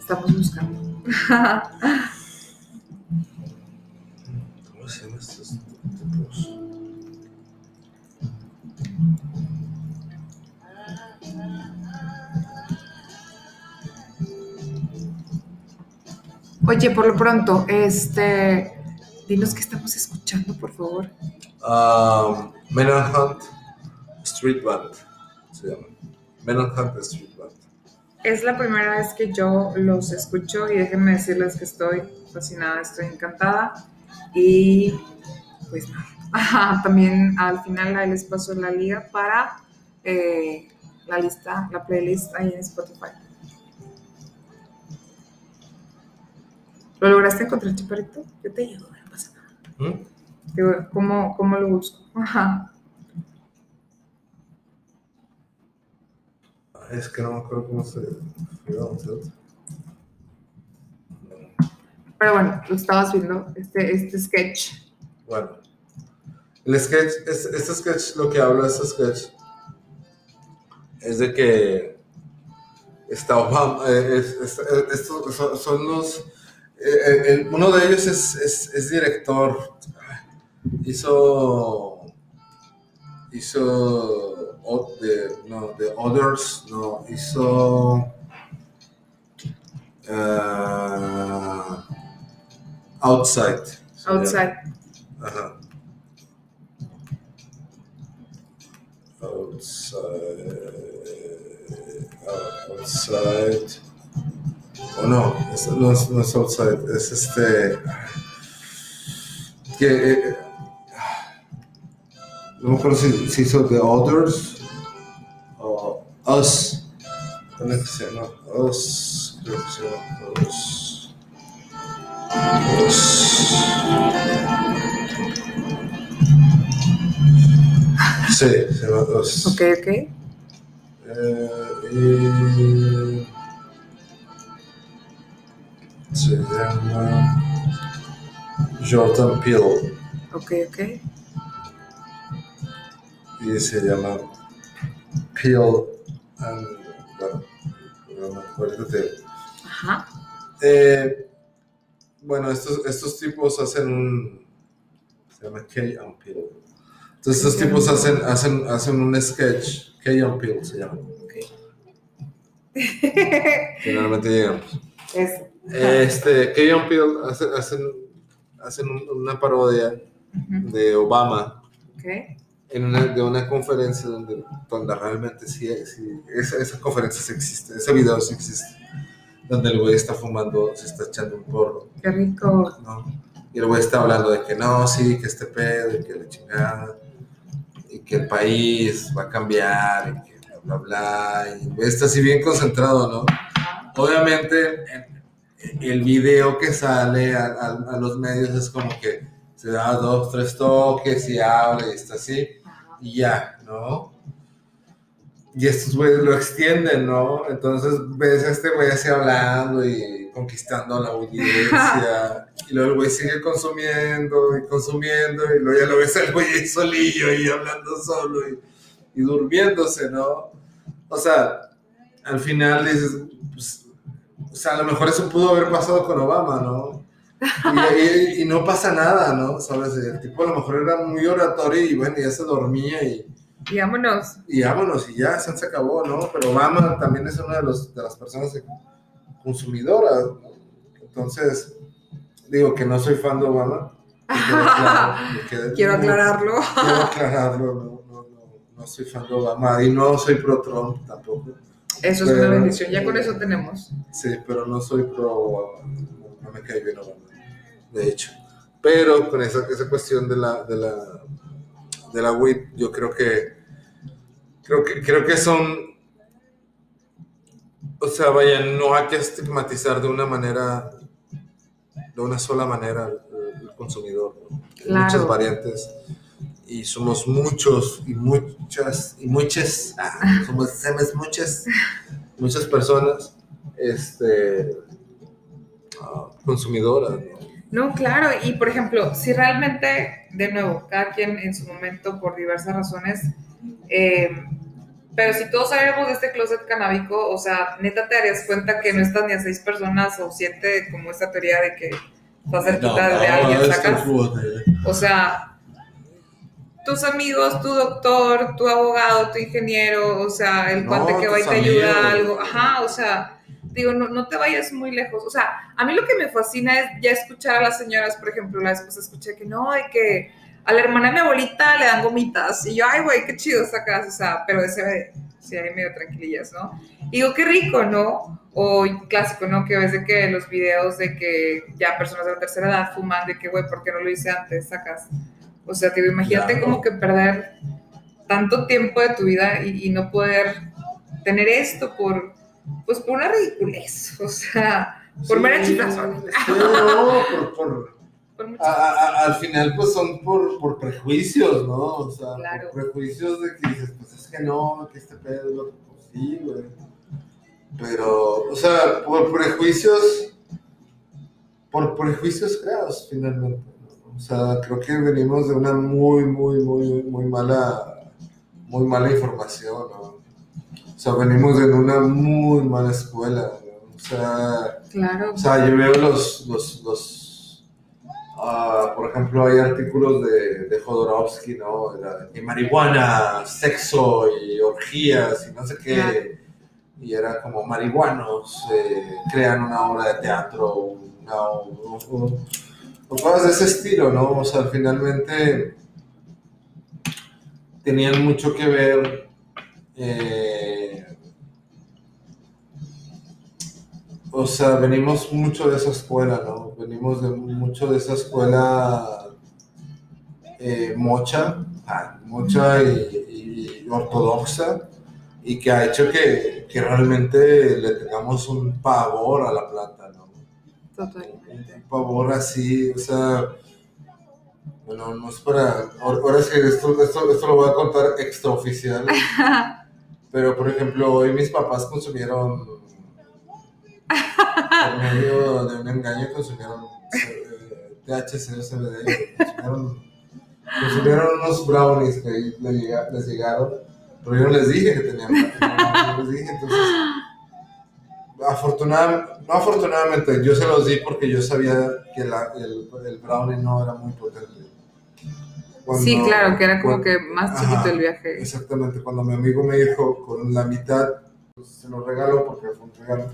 Estamos buscando. Oye, por lo pronto, este, dinos qué estamos escuchando, por favor. Um, Hunt Street Band se llama. Men on Hunt Street Band. Es la primera vez que yo los escucho y déjenme decirles que estoy fascinada, estoy encantada y pues nada. Ajá, también al final ahí les paso la liga para eh, la lista, la playlist ahí en Spotify. ¿Lo lograste encontrar, Chaparrito? Yo te llevo, no pasa nada. ¿Mm? Digo, ¿cómo, ¿Cómo lo busco? Ajá. Es que no me acuerdo cómo se. Pero bueno, lo estabas viendo, este, este sketch. Bueno, el sketch, es- este sketch, lo que habla este sketch es de que está Obama, eh, es- es- son los, eh, eh, el- uno de ellos es, es, es director, hizo, hizo, o- de, no, de Others, no, hizo, ah, Outside. Outside. Ajá. Outside. ah, outside. O no, es- no, es, no es outside, es este. Que. eh, no me acuerdo si, si hizo The Others o Us. ¿Cómo es que se llama? Us. Creo que se llama Us. Us. Sí, se llama Us. Ok, ok. Eh, y se llama Jordan Peele Ok, ok. y se llama Peele and bueno, bueno, ahorita te- Ajá. Eh, bueno, estos, estos tipos hacen un se llama Kay and Peele. Entonces estos tipos hacen, hacen, hacen un sketch, Kay and Peele se llama. Finalmente llegamos. Eso. Este, Key and Peele hace- hacen, hacen un- una parodia Ujú. de Obama Ok. en una, de una conferencia donde, donde realmente sí, sí esa, esa conferencia sí existe, ese video sí existe, donde el güey está fumando, se está echando un porro, Qué rico. ¿no? Y el güey está hablando de que no, sí, que este pedo, y que la chingada, y que el país va a cambiar, y que bla, bla, bla, y el güey está así bien concentrado, ¿no? Obviamente, en- el video que sale a, a- a los medios es como que se da dos, tres toques y habla y está así, y ya, ¿no? y estos güeyes lo extienden, ¿no? Entonces ves a este güey así hablando y conquistando la audiencia. y luego el güey sigue consumiendo y consumiendo. Y luego ya lo ves al güey solillo y hablando solo y, y durmiéndose, ¿no? O sea, al final dices, pues, sea, a lo mejor eso pudo haber pasado con Obama, ¿no? Y, y, no pasa nada, ¿no? ¿Sabes? El tipo a lo mejor era muy oratorio y bueno, ya se dormía y y vámonos. Y vámonos, y ya se acabó, ¿no? Pero Obama también es una de, los, de las personas consumidoras. Entonces, digo que no soy fan de Obama. quiero aclararlo. Quiero aclararlo, no, no, no, no, soy fan de Obama y no soy pro Trump tampoco. Eso es una bendición, ya con eso tenemos. Sí, pero no soy pro Obama, no, me cae bien Obama, de hecho. Pero con esa, esa cuestión de la, de la, de la WIT, yo creo que creo que, creo que son, o sea, vaya, no hay que estigmatizar de una manera, de una sola manera el, consumidor. Muchas variantes y somos muchos y muchas y muchas, ah, somos, muchas, muchas personas este, ah, consumidoras. ¿no? claro, y por ejemplo, si realmente, de nuevo, cada quien en su momento, por diversas razones, eh, pero si todos saliéramos de este closet canábico, o sea, neta te darías cuenta que no están ni a seis personas o siete, como esta teoría de que estás cerquita de alguien, sacas. O sea, tus amigos, tu doctor, tu abogado, tu ingeniero, o sea, el cuate que va y te ayuda algo. Ajá, o sea, digo, no, no te vayas muy lejos. O sea, a mí lo que me fascina es ya escuchar a las señoras, por ejemplo, la esposa escuché que no, hay que a la hermana de mi abuelita le dan gomitas. Y yo, ay, güey, qué chido esta casa, o sea, pero ese, sí, hay medio tranquilillas, ¿no? Y digo, qué rico, ¿no? O clásico, ¿no? Que ves de que los videos de que ya personas de la tercera edad fuman, de que, güey, ¿por qué no lo hice antes? Sacas. O sea, te imagínate como que perder tanto tiempo de tu vida y, no poder tener esto por, pues, por una ridiculez, o sea, por mera chiflazón. no, por, por al final, pues son por, por, prejuicios, ¿no? O sea, por prejuicios de que dices, pues es que no, que este pedo es lo que pues, sí, güey. Pero, o sea, por prejuicios, por prejuicios creados, finalmente. O sea, creo que venimos de una muy, muy, muy, muy mala, muy mala información, ¿no? O sea, venimos de una muy mala escuela, ¿no? O sea, claro. o sea yo veo los, los, los Ah, por ejemplo, hay artículos de, de Jodorowsky, ¿no? De, marihuana, sexo y orgías y no sé qué. Y era como marihuanos eh, crean una obra de teatro, una, o, cosas de ese estilo, ¿no? O sea, finalmente tenían mucho que ver. Eh, o sea, venimos mucho de esa escuela, ¿no? Venimos de mucho de esa escuela eh, mocha, ah, mocha y, ortodoxa, y que ha hecho que, realmente le tengamos un pavor a la planta, ¿no? Totalmente. Pavor así, o sea, bueno, no es para, ahora sí, esto, esto, esto lo voy a contar extraoficial, pero por ejemplo, hoy mis papás consumieron por medio de un engaño consumieron THC o CBD, consumieron, consumieron unos brownies que les llegaron, pero yo no les dije que tenían, no les dije, entonces, afortunadamente, no afortunadamente, yo se los di porque yo sabía que la, el, el brownie no era muy potente. sí, claro, que era como que más chiquito el viaje. Exactamente, cuando mi amigo me dijo con la mitad, pues, se lo regalo porque fue un regalo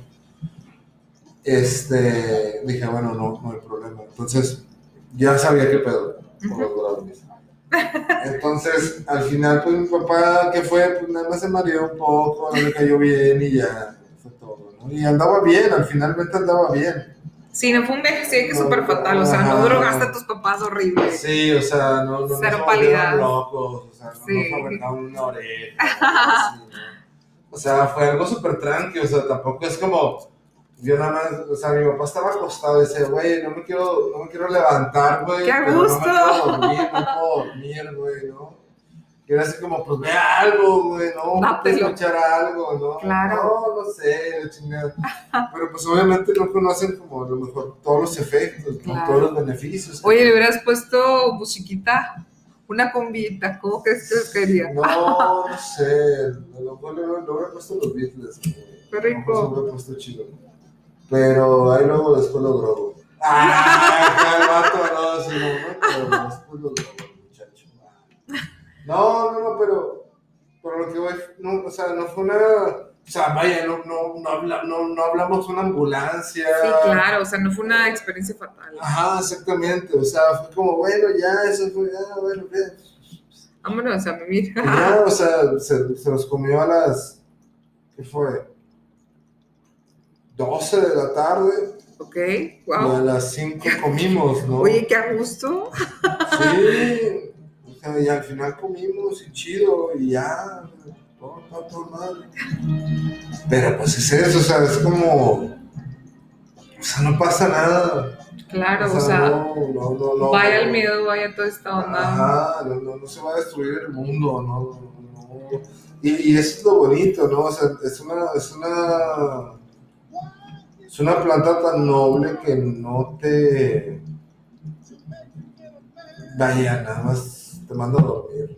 este, dije, bueno, no, no hay problema. Entonces, ya sabía qué pedo con los brownies. Entonces, al final, pues mi papá, ¿qué fue? Pues nada más se mareó un poco, no le cayó bien y ya. Y andaba bien, al finalmente andaba bien. Sí, no fue un viaje, que súper fatal, o sea, no drogaste a tus papás horrible. Sí, o sea, no, no, Cero no palidad. locos, o sea, no, sí. no una oreja, así, ¿no? O sea, fue algo súper tranquilo, o sea, tampoco es como yo nada más, o sea, mi papá estaba acostado y decía, güey, no me quiero, no me quiero levantar, güey. ¡Qué gusto! No me quiero dormir, no puedo dormir, güey, ¿no? Y era así como, pues ve algo, güey, ¿no? Escuchar algo, ¿no? Claro. No, no sé, la chingada. Pero pues obviamente no conocen como a lo mejor todos los efectos, ¿no? Claro. todos los beneficios. Oye, le hubieras puesto musiquita, una combita, ¿cómo crees que quería? No, no sé. A lo mejor le le hubiera puesto los Beatles. Qué rico. se hubiera puesto chido. Pero ahí luego después lo drogo. ¡Ah! El vato, no, sí, no, no, pero después lo drogo. No, no, no, pero. Pero lo que voy. No, o sea, no fue una. O sea, vaya, no, no, no, habla- no, no hablamos una ambulancia. Sí, claro, o sea, no fue una experiencia fatal. Ajá, exactamente. O sea, fue como, bueno, ya, eso fue, ya, bueno, ya. Vámonos a vivir. Ya, o sea, se, se los comió a las. ¿Qué fue? 12 de la tarde. ok, Y a wow. las 5 comimos, ¿no? Oye, qué a gusto. Sí. Sea, y al final comimos y chido y ya. Todo, todo, todo mal. Pero pues es eso, o sea, es como. O sea, no pasa nada. Claro, o sea, no, no, no, no. vaya el miedo, vaya toda esta onda. Ajá, no, no, no se va a destruir el mundo, no, no, no. Y, y eso es lo bonito, ¿no? O sea, es una, es una, es una planta tan noble que no te, vaya, nada más te manda a dormir.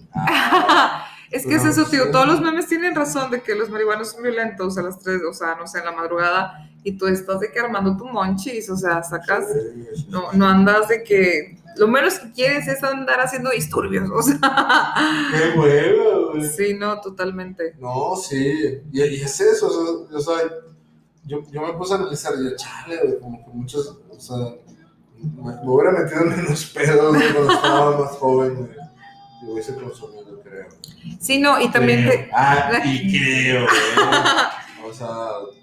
Es que es eso, tío. Todos los memes tienen razón de que los marihuanos son violentos a las 3, o sea, no sé, en la madrugada, y tú estás de que armando tu monchis, o sea, sacas, Sí, no, no andas de que lo menos que quieres es andar haciendo disturbios, o sea. Qué huevo, güey. Sí, no, totalmente. No, sí, y, y es eso, o sea, yo, yo me puse a analizar y yo, chale, güey, como que muchos, o sea, me, me hubiera metido en menos pedos cuando estaba más joven, güey, y hubiese consumido, creo. Sí, no, y también Creo. te, Ah, y creo, güey. O sea,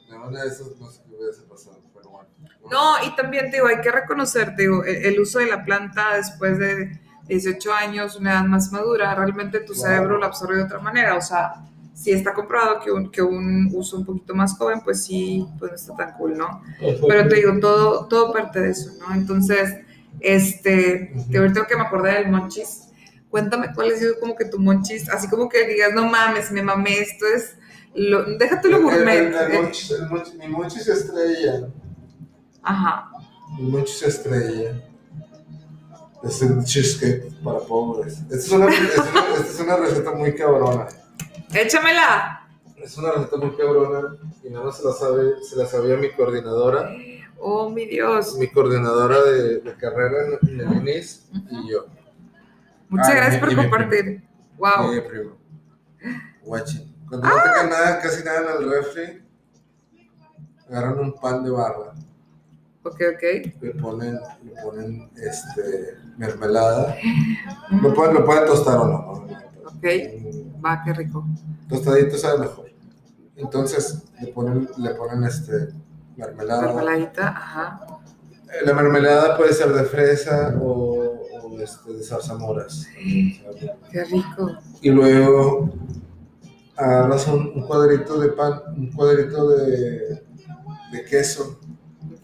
de una de esas no sé qué hubiese pasado, pero bueno. No, y también te digo, hay que reconocer, te digo, el, el uso de la planta después de 18 años, una edad más madura, realmente tu Claro. cerebro lo absorbe de otra manera. O sea, si está comprobado que un, que un uso un poquito más joven, pues sí, pues no está tan cool, ¿no? Pero te digo, todo, todo parte de eso, ¿no? Entonces, este, Ujú. te ahorita que me acordé del monchis, cuéntame cuál ha sido como que tu monchis, así como que digas, no mames, me mamé, esto es, lo, déjate lo El- gourmet. el- el eh, monchis- el monchis- mi monchis estrella. Ajá, Mi monchis estrella. Es el cheesecake para pobres. Esta es una, es una- esta es una receta muy cabrona. échamela. Es una receta muy cabrona y nada más se la, sabe, se la sabía mi coordinadora. Oh, mi Dios. Mi coordinadora de, de carrera en, en el INIS y yo. Muchas Ah, gracias y- por y compartir. Wow. Mi primo. Guachín. Cuando no tengan nada, casi nada en el refri, agarran un pan de barra. Ok, ok. le ponen, le ponen este, mermelada. Lo pueden, lo pueden tostar o no. Ok. Mm, Va, qué rico. Tostadito sabe mejor. Entonces le ponen, le ponen este, mermelada. Mermeladita, ajá. Eh, La mermelada puede ser de fresa o, este, de zarzamoras. Qué rico. Y luego agarras un, un cuadrito de pan, un cuadrito de, de queso.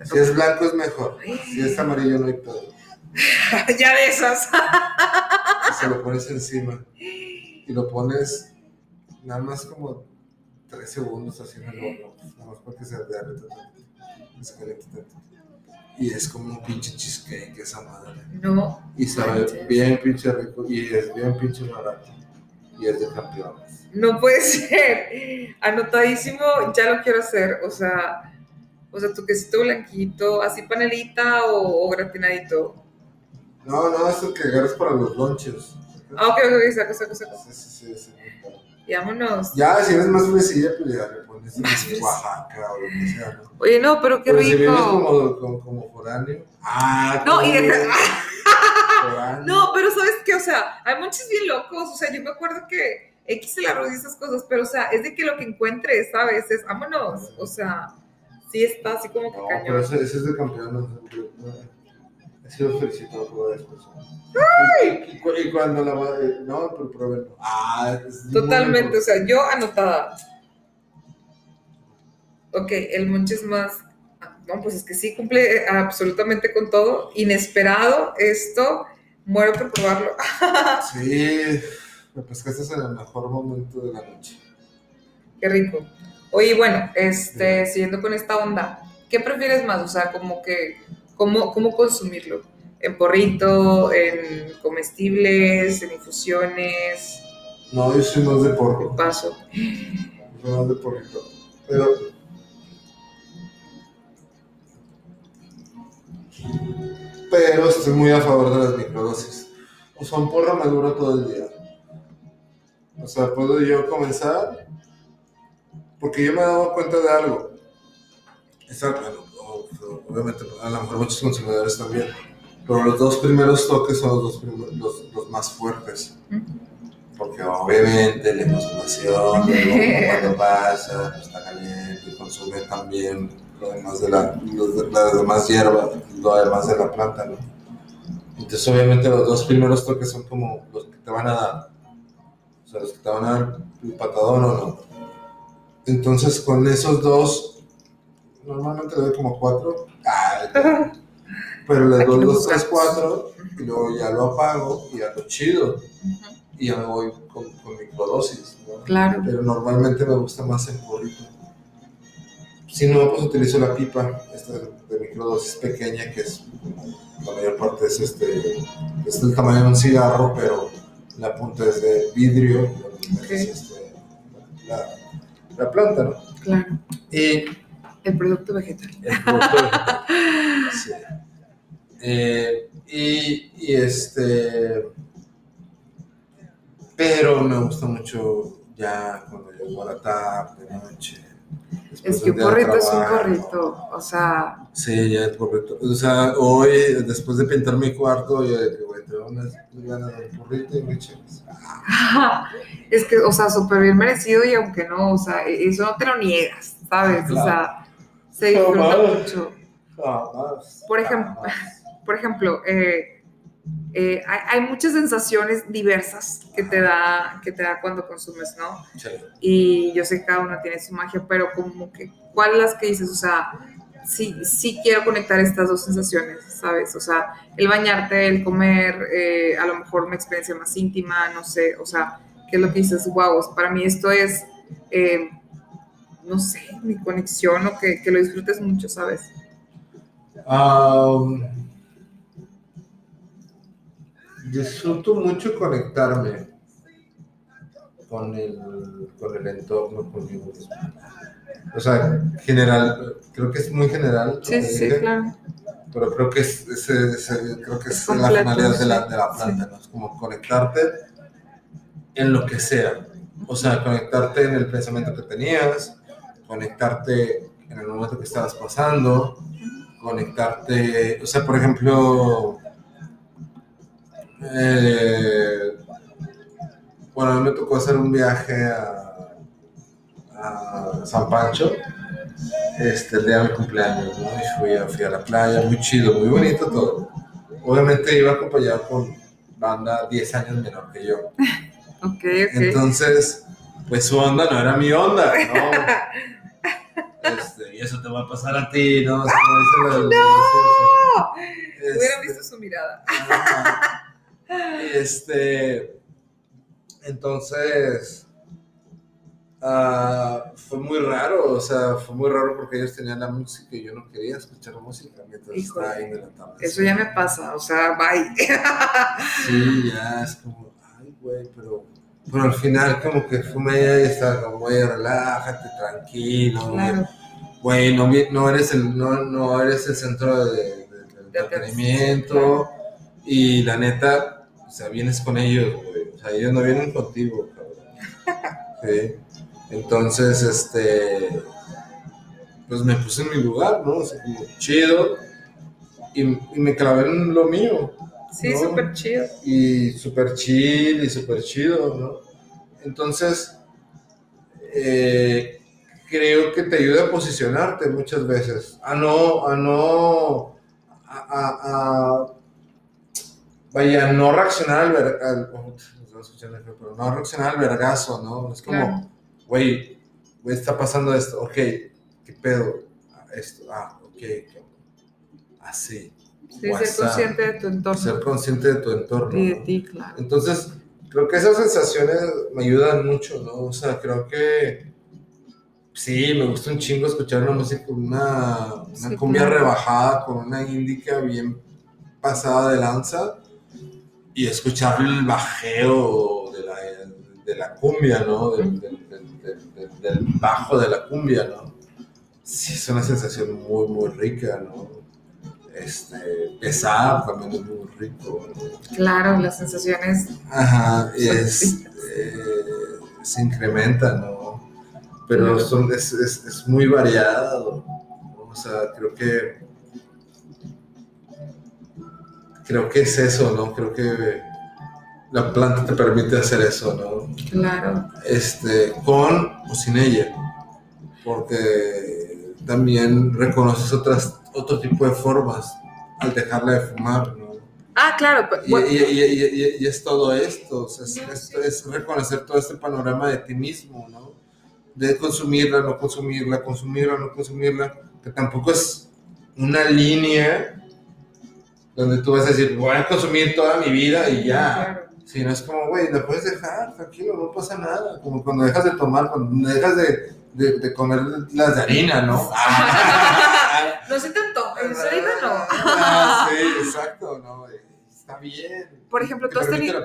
Si es blanco es mejor. Si es amarillo no hay pedo. ya de esas. se lo pones encima y lo pones nada más como 3 segundos así en el horno, nada más para que se se caliente. Y es como un pinche cheesecake esa madre. No. Y sabe manches. bien pinche rico y es bien pinche barato. Y es de campeones. No puede ser. Anotadísimo, ya lo quiero hacer. O sea, o sea, tu quesito blanquito, así panelita o, o gratinadito. No, no, es el que agarras para los lonches. Ah, ok, ok, saco, saco, saco. Sí, sí, sí, sí. Y vámonos. Ya, si eres más fresilla, pues ya le pones en. Oaxaca o lo que sea, ¿no? Oye, no, pero qué Pero si vives rico. como, como, como foráneo. Ah, No, y. No, pero ¿sabes qué? O sea, hay muchos bien locos. O sea, yo me acuerdo que X el arroz y esas cosas, pero o sea, es de que lo que encuentres, ¿sabes? Es vámonos. O sea, sí está así como que No, cañón. pero ese, ese es de campeón. ¿no? He sido felicitado por varias personas. Y, y cu- y cuando la va- eh, No, pero pruébenlo. Ah, Totalmente, o sea, yo anotada. Ok, el monchis más. No, pues es que sí cumple absolutamente con todo. Inesperado, esto. Muero por probarlo. Sí. Me pescaste en el mejor momento de la noche. Qué rico. Oye, bueno, este, siguiendo con esta onda, ¿qué prefieres más? O sea, como que, ¿cómo, cómo consumirlo? ¿En porrito, en comestibles, en infusiones? No, yo soy más de porro. ¿Qué paso? Soy más de porrito. Pero. Pero estoy muy a favor de las microdosis. O sea, un porro me dura todo el día. O sea, puedo yo comenzar. Porque yo me he dado cuenta de algo. Está, bueno, o- obviamente, a lo mejor muchos consumidores también. Pero los dos primeros toques son los, dos los, los más fuertes. Porque obviamente la consumación, luego cuando pasa, pues, está caliente, y consume también lo demás de la, los de- la demás hierba, lo demás de la planta, ¿no? Entonces obviamente los dos primeros toques son como los que te van a dar. O sea, los que te van a dar el patadón o no. Entonces con esos dos, normalmente le doy como cuatro. Ay, pero le doy lo dos, tres, buscamos. cuatro y luego ya lo apago y ya lo chido y ya me voy con, con microdosis. ¿no? Claro. Pero normalmente me gusta más el porrito. Si no, pues utilizo la pipa esta de, microdosis pequeña, que es la mayor parte es este, es del tamaño de un cigarro, pero la punta es de vidrio, donde metes, este, la, la planta, ¿no? Claro. Y El producto vegetal. el producto vegetal. Sí. Eh, y, y este. Pero me gusta mucho ya cuando llego a la tarde, de noche. Es que un porrito es un porrito. O sea, Sí, ya el porrito. O sea, hoy, después de pintar mi cuarto, yo güey, tengo unas ganas de un porrito y me es que, o sea, súper bien merecido y aunque no, o sea, eso no te lo niegas, ¿sabes? O sea, se disfruta Jamás. mucho. Jamás. Por ejemplo, jamás. Por ejemplo, eh, eh, hay, hay muchas sensaciones diversas que te da, que te da cuando consumes, ¿no? Sí. Y yo sé que cada una tiene su magia, pero como que, ¿cuáles las que dices? O sea, sí, sí quiero conectar estas dos sensaciones, ¿sabes? O sea, el bañarte, el comer, eh, a lo mejor una experiencia más íntima, no sé, o sea, ¿qué es lo que dices? Wow, para mí esto es, eh, no sé, mi conexión o que, que lo disfrutes mucho, ¿sabes? Disfruto mucho conectarme con el, con el entorno, conmigo mismo. O sea, general, creo que es muy general. Sí, sí, dije, claro. Pero creo que es, es- es- creo que es, Es la finalidad de la, de la planta, ¿no? Es como conectarte en lo que sea. O sea, conectarte en el pensamiento que tenías, conectarte en el momento que estabas pasando, conectarte, o sea, por ejemplo, eh, bueno, a mí me tocó hacer un viaje a, a San Pancho, este, el día de mi cumpleaños, ¿no? Y fui a, fui a la playa, muy chido, muy bonito todo. Obviamente iba acompañado con banda 10 años menor que yo. Ok, ok. Entonces, pues su onda no era mi onda, ¿no? Este, y eso te va a pasar a ti, ¿no? La- ¡No! Este, Hubiera visto su mirada. Este, entonces, ah, fue muy raro, o sea, fue muy raro porque ellos tenían la música y yo no quería escuchar música mientras Híjole. estaba ahí en el atardecer. Eso ya me pasa, o sea, bye. Sí, ya es como, ay, güey, pero, pero al final como que fumé y estaba como, güey, relájate, tranquilo, güey. Claro. güey, no, no eres el, no, no eres el centro de, De entretenimiento y la neta, o sea, vienes con ellos, güey, o sea, ellos no vienen contigo, cabrón. Sí. Entonces, este, pues me puse en mi lugar, ¿no? O sea, como chido y, y me clavé en lo mío Sí, No. súper chido. y súper chill y súper chido, ¿no? Entonces, eh, creo que te ayuda a posicionarte muchas veces, a no, a no, a, a- a- vaya, no reaccionar al, ver- al- oh, no pero reaccionar al vergazo, ¿no? Es Claro. como, güey, güey, está pasando esto, ok, ¿qué pedo? Ah, Esto, ah, ok, así. Sí, ser consciente de tu entorno Ser consciente de tu entorno. y de ti, claro. Entonces, creo que esas sensaciones me ayudan mucho, ¿no? O sea, creo que sí, me gusta un chingo escuchar una música, una, una Sí, cumbia claro. rebajada con una índica bien pasada de lanza y escuchar el bajeo de la, de la cumbia, ¿no? Del, del- del- del- del- del bajo de la cumbia, ¿no? Sí, es una sensación muy, muy rica, ¿no? Este, también es muy rico. Claro, las sensaciones. Ajá, es, eh, se incrementa, ¿no? Pero son, es, es, es muy variado, ¿no? O sea, creo que... Creo que es eso, ¿no? Creo que la planta te permite hacer eso, ¿no? Claro. Este, con o sin ella. Porque también reconoces otras, otro tipo de formas al dejarla de fumar, ¿no? Ah, claro. pues, Y, bueno, y- y- y- es todo esto, o sea, es, es- reconocer todo este panorama de ti mismo, ¿no? De consumirla, no consumirla, consumirla, no consumirla, que tampoco es una línea donde tú vas a decir, voy a consumir toda mi vida y ya. claro. Sino es como, güey, la puedes dejar, tranquilo, no pasa nada. Como cuando dejas de tomar, cuando dejas de, de- de comer las de harina, ¿no? Ah, No se tanto, en serio no. Ah, sí, exacto, no, está bien. Por ejemplo, Te tú has, tenido,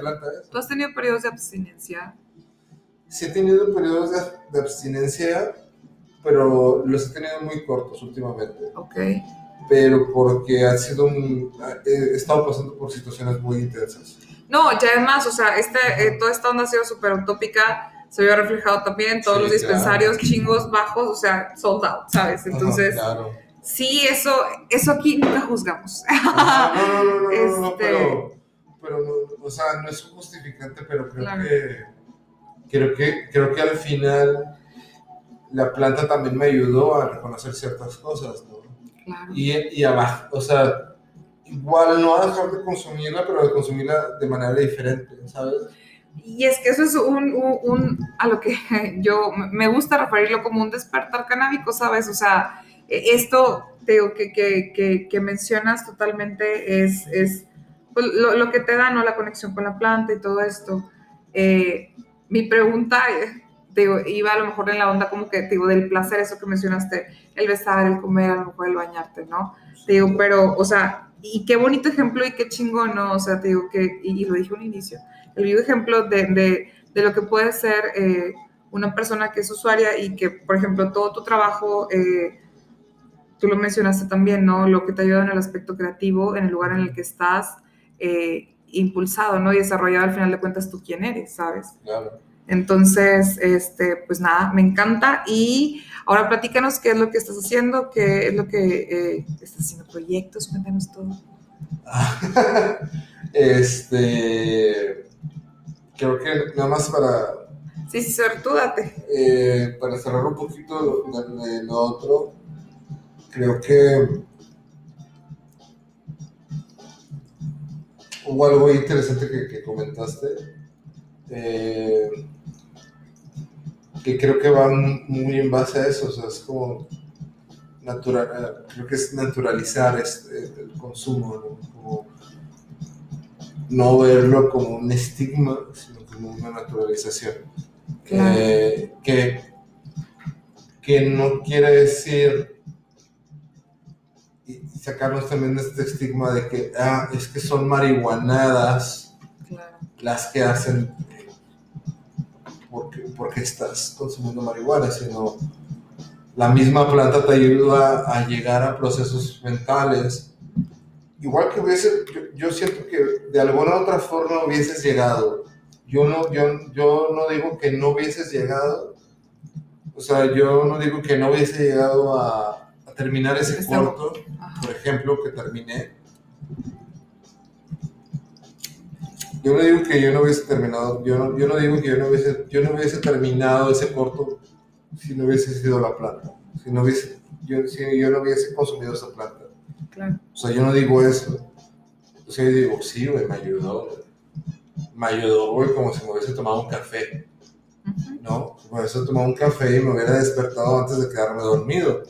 tú has tenido periodos de abstinencia. Sí he tenido periodos de, de abstinencia, pero los he tenido muy cortos últimamente. Ok. Pero porque ha sido un, he estado pasando por situaciones muy intensas. No, ya además, o sea, este, eh, toda esta onda ha sido súper utópica. Se vio reflejado también en todos Sí, los claro. dispensarios, chingos bajos, o sea, sold out, ¿sabes? Entonces, Ajá, claro. Sí, eso, eso aquí nunca juzgamos. Ajá, No, no, no, no, no, no, Este- pero, pero no, o sea, no es un justificante, pero creo Claro. que, creo que, creo que al final la planta también me ayudó a reconocer ciertas cosas, ¿no? Claro. y, y abajo, o sea, igual no a dejar de consumirla, pero de consumirla de manera diferente, ¿sabes? Y es que eso es un, un- un- a lo que yo me gusta referirlo como un despertar canábico, ¿sabes? O sea, esto te digo, que, que, que, que mencionas totalmente es, es pues, lo, lo que te da, ¿no? La conexión con la planta y todo esto. Eh, mi pregunta, digo, iba a lo mejor en la onda como que, digo, del placer, eso que mencionaste, el besar, el comer, a lo mejor el bañarte, ¿no? Te digo, pero, o sea, y qué bonito ejemplo y qué chingón, ¿no? O sea, te digo que, y, y lo dije al inicio, el vivo ejemplo de, de, de lo que puede ser eh, una persona que es usuaria y que, por ejemplo, todo tu trabajo, eh, tú lo mencionaste también, ¿no? Lo que te ayuda en el aspecto creativo, en el lugar en el que estás, eh, impulsado, ¿no? Y desarrollado al final de cuentas tú quién eres, ¿sabes? Claro. Entonces, este, pues nada, me encanta. Y ahora platícanos qué es lo que estás haciendo, qué es lo que eh, estás haciendo, proyectos, cuéntanos todo. este, creo que nada más para, Sí, sí, Sor, tú date. eh, para cerrar un poquito de lo otro, creo que hubo algo interesante que, que comentaste, eh, que creo que va muy en base a eso, o sea, es como natural, eh, creo que es naturalizar este, el consumo, ¿no? Como no verlo como un estigma, sino como una naturalización. Claro. Eh, que, que no quiere decir sacarnos también de este estigma de que ah, es que son marihuanadas Claro. las que hacen porque, porque estás consumiendo marihuana, sino la misma planta te ayuda a llegar a procesos mentales. Igual que hubiese, yo, yo siento que de alguna otra forma hubieses llegado. Yo no, yo, yo no digo que no hubieses llegado, o sea, yo no digo que no hubiese llegado a, a terminar ese corto. Por ejemplo, que terminé. Yo no digo que yo no hubiese terminado, yo no, yo no digo que yo no hubiese, yo no hubiese terminado ese corto si no hubiese sido la planta, si no hubiese, yo, si yo no hubiese consumido esa planta. Claro. O sea, yo no digo eso. O sea, yo digo, sí, güey, me ayudó. Me ayudó, güey, como si me hubiese tomado un café, Ujú. ¿no? Si me hubiese tomado un café y me hubiera despertado antes de quedarme dormido,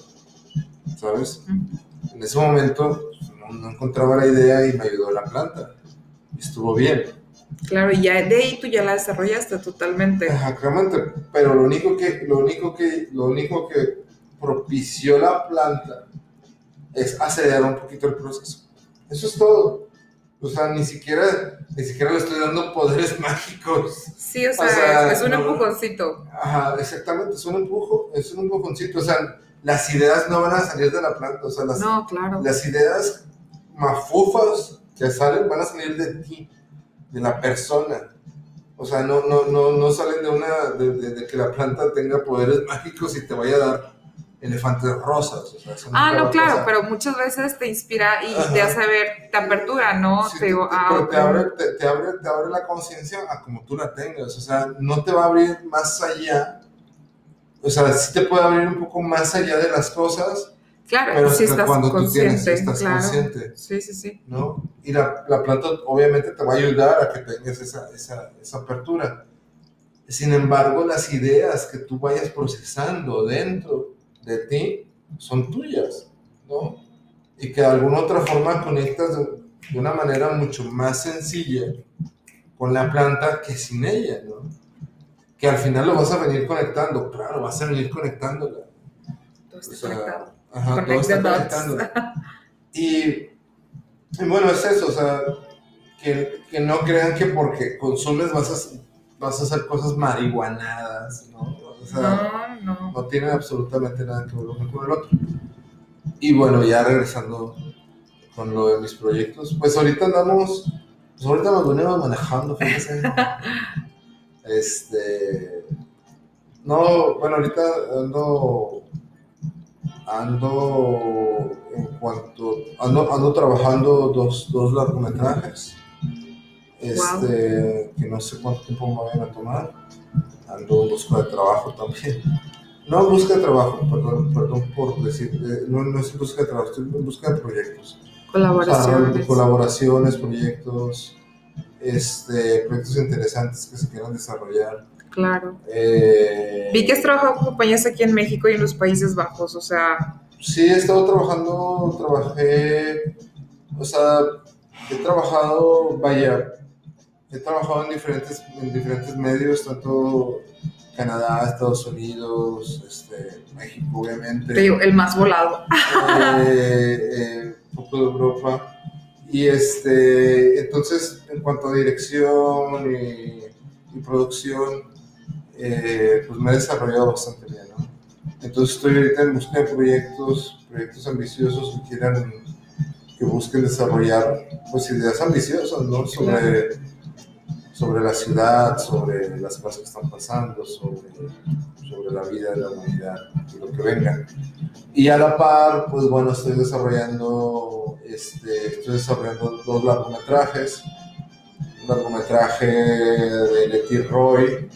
¿sabes? Ujú. En ese momento pues, no, no encontraba la idea y me ayudó la planta. Y estuvo bien. Claro, y ya de ahí tú ya la desarrollaste totalmente. Exactamente, pero lo único que, lo único que, lo único que propició la planta es acelerar un poquito el proceso. Eso es todo. O sea, ni siquiera, ni siquiera le estoy dando poderes mágicos. Sí, o sea, es un empujoncito. Ajá, exactamente, es un empujo, es un empujoncito. O sea, las ideas no van a salir de la planta. O sea, las, no, claro. las ideas mafufas que salen van a salir de ti, de la persona. O sea, no, no, no, no salen de una, de, de que la planta tenga poderes mágicos y te vaya a dar elefantes rosas. ah, no, claro, pero muchas veces te inspira y te hace ver, te apertura, ¿no? te, ah, pero te, abre, te, abre, te abre la conciencia a como tú la tengas, o sea, no te va a abrir más allá, o sea, sí te puede abrir un poco más allá de las cosas. Claro, pero si estás cuando consciente, tú tienes, estás consciente. Sí, sí, sí. ¿no? Y la, la, planta obviamente te va a ayudar a que tengas esa, esa, esa apertura. Sin embargo, las ideas que tú vayas procesando dentro de ti son tuyas, ¿no? Y que de alguna otra forma conectas de, una manera mucho más sencilla con la planta que sin ella, ¿no? Que al final lo vas a venir conectando, claro, vas a venir conectándola. Todo está conectado. Ajá, todo está conectando. Y, y, bueno, es eso, o sea, que, que, no crean que porque consumes vas a, vas a hacer cosas marihuanadas, ¿no? no, no. tiene absolutamente nada que ver uno con el otro. Y bueno, ya regresando con lo de mis proyectos, pues ahorita andamos, pues ahorita nos venimos manejando, fíjense. este, no, bueno, ahorita ando, ando en cuanto, ando, ando trabajando dos, dos largometrajes, este, que no sé cuánto tiempo me vayan a tomar ando en busca de trabajo también. No en busca de trabajo, perdón, perdón por decir, eh, no, no es en busca de trabajo, estoy en busca de proyectos. Colaboraciones. colaboraciones, proyectos, este, proyectos interesantes que se quieran desarrollar. Claro. Eh, Vi que has trabajado con compañías aquí en México y en los Países Bajos, o sea... Sí, he estado trabajando, trabajé, o sea, he trabajado, vaya, he trabajado en diferentes, en diferentes medios, tanto Canadá, Estados Unidos, este, México, obviamente. Te digo, el más volado. Eh, eh, un poco de Europa. Y este, entonces, en cuanto a dirección y, producción, eh, pues me he desarrollado bastante bien, ¿no? Entonces estoy ahorita en busca de proyectos, proyectos ambiciosos que quieran, que busquen desarrollar, pues ideas ambiciosas, ¿no? Sobre sobre la ciudad, sobre las cosas que están pasando, sobre, sobre la vida de la humanidad y lo que venga. Y a la par, pues bueno, estoy desarrollando, este, estoy desarrollando dos largometrajes. Un largometraje de Letty Roy,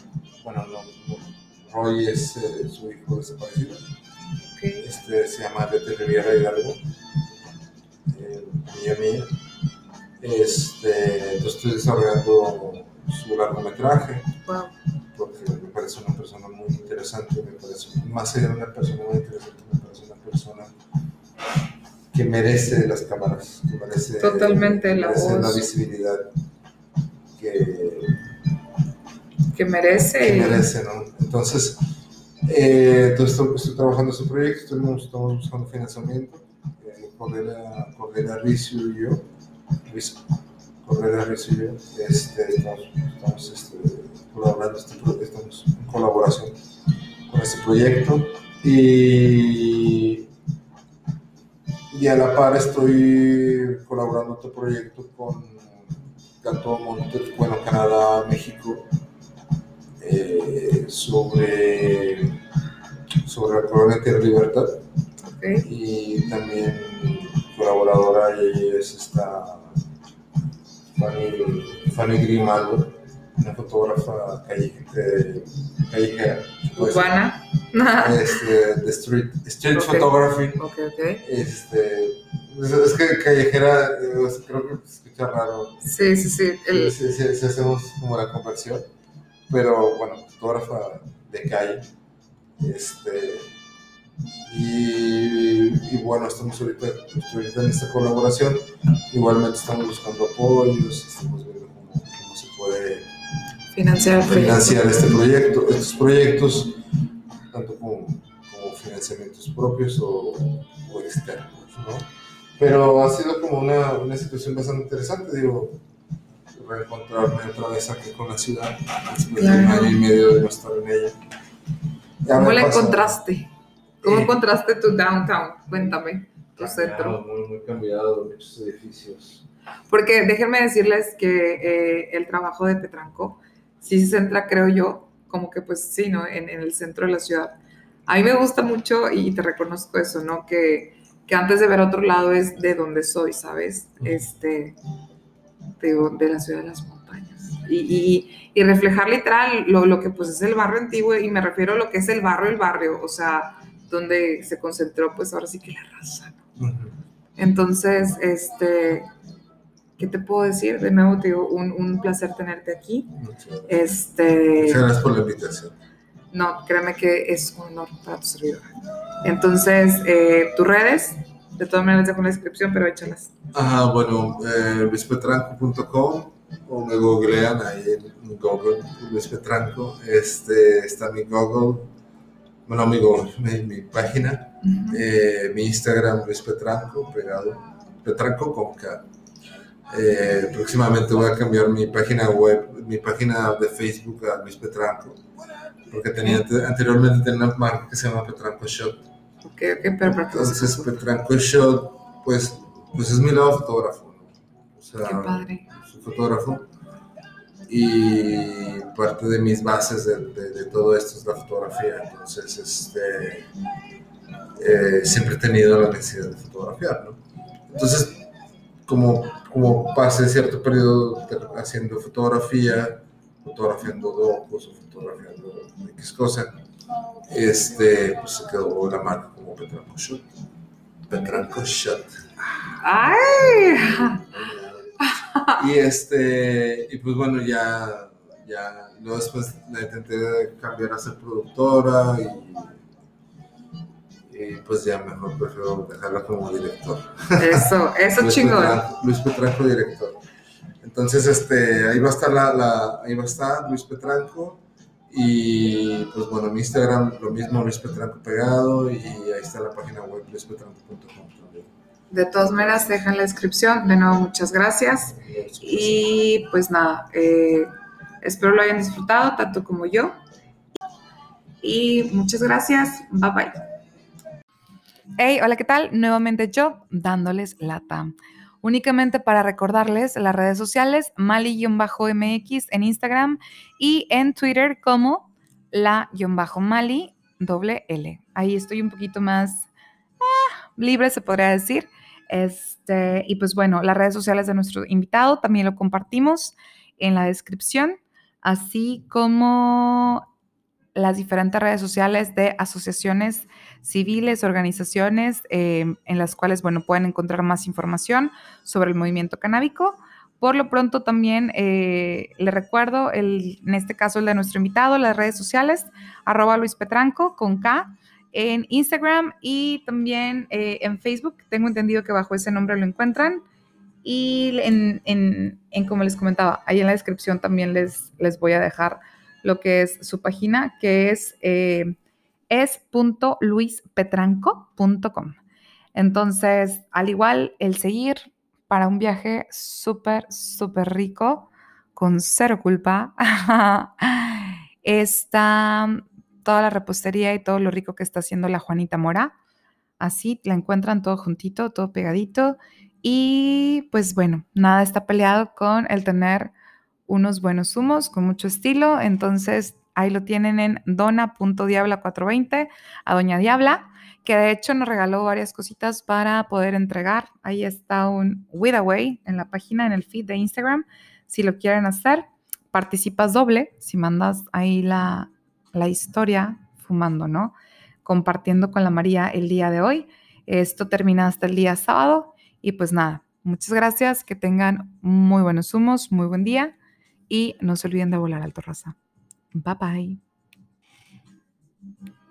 bueno, no, Roy es eh, su hijo desaparecido. Okay. Este, se llama Letty Riviera Hidalgo, eh, mía mía. Este, entonces estoy desarrollando su largometraje. Wow. Porque me parece una persona muy interesante, me parece, más allá de una persona muy interesante, que merece las cámaras, que merece, Totalmente la, merece la visibilidad que, que merece. Que merece, ¿no? Entonces, eh, entonces estoy, trabajando en proyecto, estamos, buscando financiamiento. Eh, Cordelia, Cordelia Ricio y yo, Ricio, Correa recibe, este, estamos, estamos este, colaborando, este, estamos en colaboración con este proyecto y, y a la par estoy colaborando otro proyecto con tanto Monte, bueno, Canadá, México, eh, sobre, sobre la colonia Tierra Libertad. Okay. Y también colaboradora es esta Fanny, Fanny Grimaldo, una fotógrafa calle, callejera. Urbana. Este, de street, street okay. photography. Okay, okay. Este, es que callejera, creo que se escucha raro. Sí, sí, sí. El... Sí, hacemos como la conversión. Pero bueno, fotógrafa de calle. Este, y, y, bueno, estamos ahorita, ahorita, en esta colaboración. Igualmente estamos buscando apoyos, estamos viendo cómo, cómo se financiar, financiar este proyecto, estos proyectos, tanto como, como financiamientos propios o, o externos, ¿no? Pero ha sido como una, una situación bastante interesante, digo, reencontrarme otra vez aquí con la ciudad, después de un año y medio de no estar en ella. Ya ¿Cómo la encontraste? ¿Cómo Eh, encontraste tu downtown? Cuéntame, tu centro. Muy, muy cambiado, muchos edificios. Porque déjenme decirles que eh, el trabajo de Petranco sí se centra, creo yo, como que pues sí, ¿no? En, en el centro de la ciudad. A mí me gusta mucho y te reconozco eso, ¿no? Que, que antes de ver otro lado es de donde soy, ¿sabes? Este, digo, de la ciudad de las montañas. Y, y- y reflejar literal lo, lo que pues es el barrio antiguo y me refiero a lo que es el barrio, el barrio, o sea, donde se concentró pues ahora sí que la raza, ¿no? Entonces, este, ¿qué te puedo decir? De nuevo, te digo, un, un placer tenerte aquí. Muchas gracias. Este, Muchas gracias por la invitación. no, créeme que es un honor para tu servidor. Entonces, eh, tus redes, de todas maneras dejo en la descripción, pero échalas. Ah, bueno, eh, luispetranco.com o me googlean ahí en Google, Luis Petranco. Este, está mi Google, bueno, mi Google, mi, mi página, eh, mi Instagram, Luis Petranco, pegado, Petranco con K. Eh, próximamente voy a cambiar mi página web, mi página de Facebook a Luis Petranco, porque tenía ante- anteriormente tenía una marca que se llama Petranco Shot. Ok, ok, pero. Entonces, Petranco Shot, pues, pues es mi lado fotógrafo. ¿no? O sea, Qué padre. soy fotógrafo y parte de mis bases de, de- de todo esto es la fotografía. Entonces, este, eh, siempre he tenido la necesidad de fotografiar. ¿no? Entonces, como, como pasé cierto periodo haciendo fotografía, fotografiando docos o fotografiando X cosa, este, pues se quedó la marca como Petranco Shot. Petranco Shot. ¡Ay! Y este, y pues bueno, ya, ya, luego después la intenté cambiar a ser productora y, y pues ya mejor prefiero dejarla como director. Eso, eso Luis chingón. Petranco, Luis Petranco, director. Entonces, este, ahí va a estar la, la- ahí va a estar Luis Petranco y pues bueno, en Instagram lo mismo Luis Petranco pegado y ahí está la página web luispetranco.com también. De todas maneras, deja en la descripción. De nuevo, muchas gracias. Y pues nada, eh, espero lo hayan disfrutado tanto como yo. Y muchas gracias. Bye bye. Hey, hola, ¿qué tal? Nuevamente yo dándoles lata. Únicamente para recordarles las redes sociales, Mali-MX en Instagram y en Twitter como la-Mali doble L. Ahí estoy un poquito más ah, libre, se podría decir. Este, y pues bueno, las redes sociales de nuestro invitado también lo compartimos en la descripción, así como las diferentes redes sociales de asociaciones civiles, organizaciones, eh, en las cuales, bueno, pueden encontrar más información sobre el movimiento canábico. Por lo pronto también eh, le recuerdo, el, en este caso el de nuestro invitado, las redes sociales, arroba Luis Petranco con K, en Instagram y también eh, en Facebook. Tengo entendido que bajo ese nombre lo encuentran. Y en, en, en, como les comentaba, ahí en la descripción también les, les voy a dejar lo que es su página, que es, eh, es .luispetranco.com. Entonces, al igual, el seguir para un viaje súper, súper rico, con cero culpa, está toda la repostería y todo lo rico que está haciendo la Juanita Mora. Así la encuentran todo juntito, todo pegadito. Y pues bueno, nada está peleado con el tener unos buenos humos con mucho estilo. Entonces ahí lo tienen en dona.diabla420 a Doña Diabla, que de hecho nos regaló varias cositas para poder entregar. Ahí está un Away en la página, en el feed de Instagram. Si lo quieren hacer, participas doble si mandas ahí la, la historia fumando, ¿no? Compartiendo con la María el día de hoy. Esto termina hasta el día sábado. Y pues nada, muchas gracias, que tengan muy buenos humos, muy buen día y no se olviden de volar alto raza. Bye bye.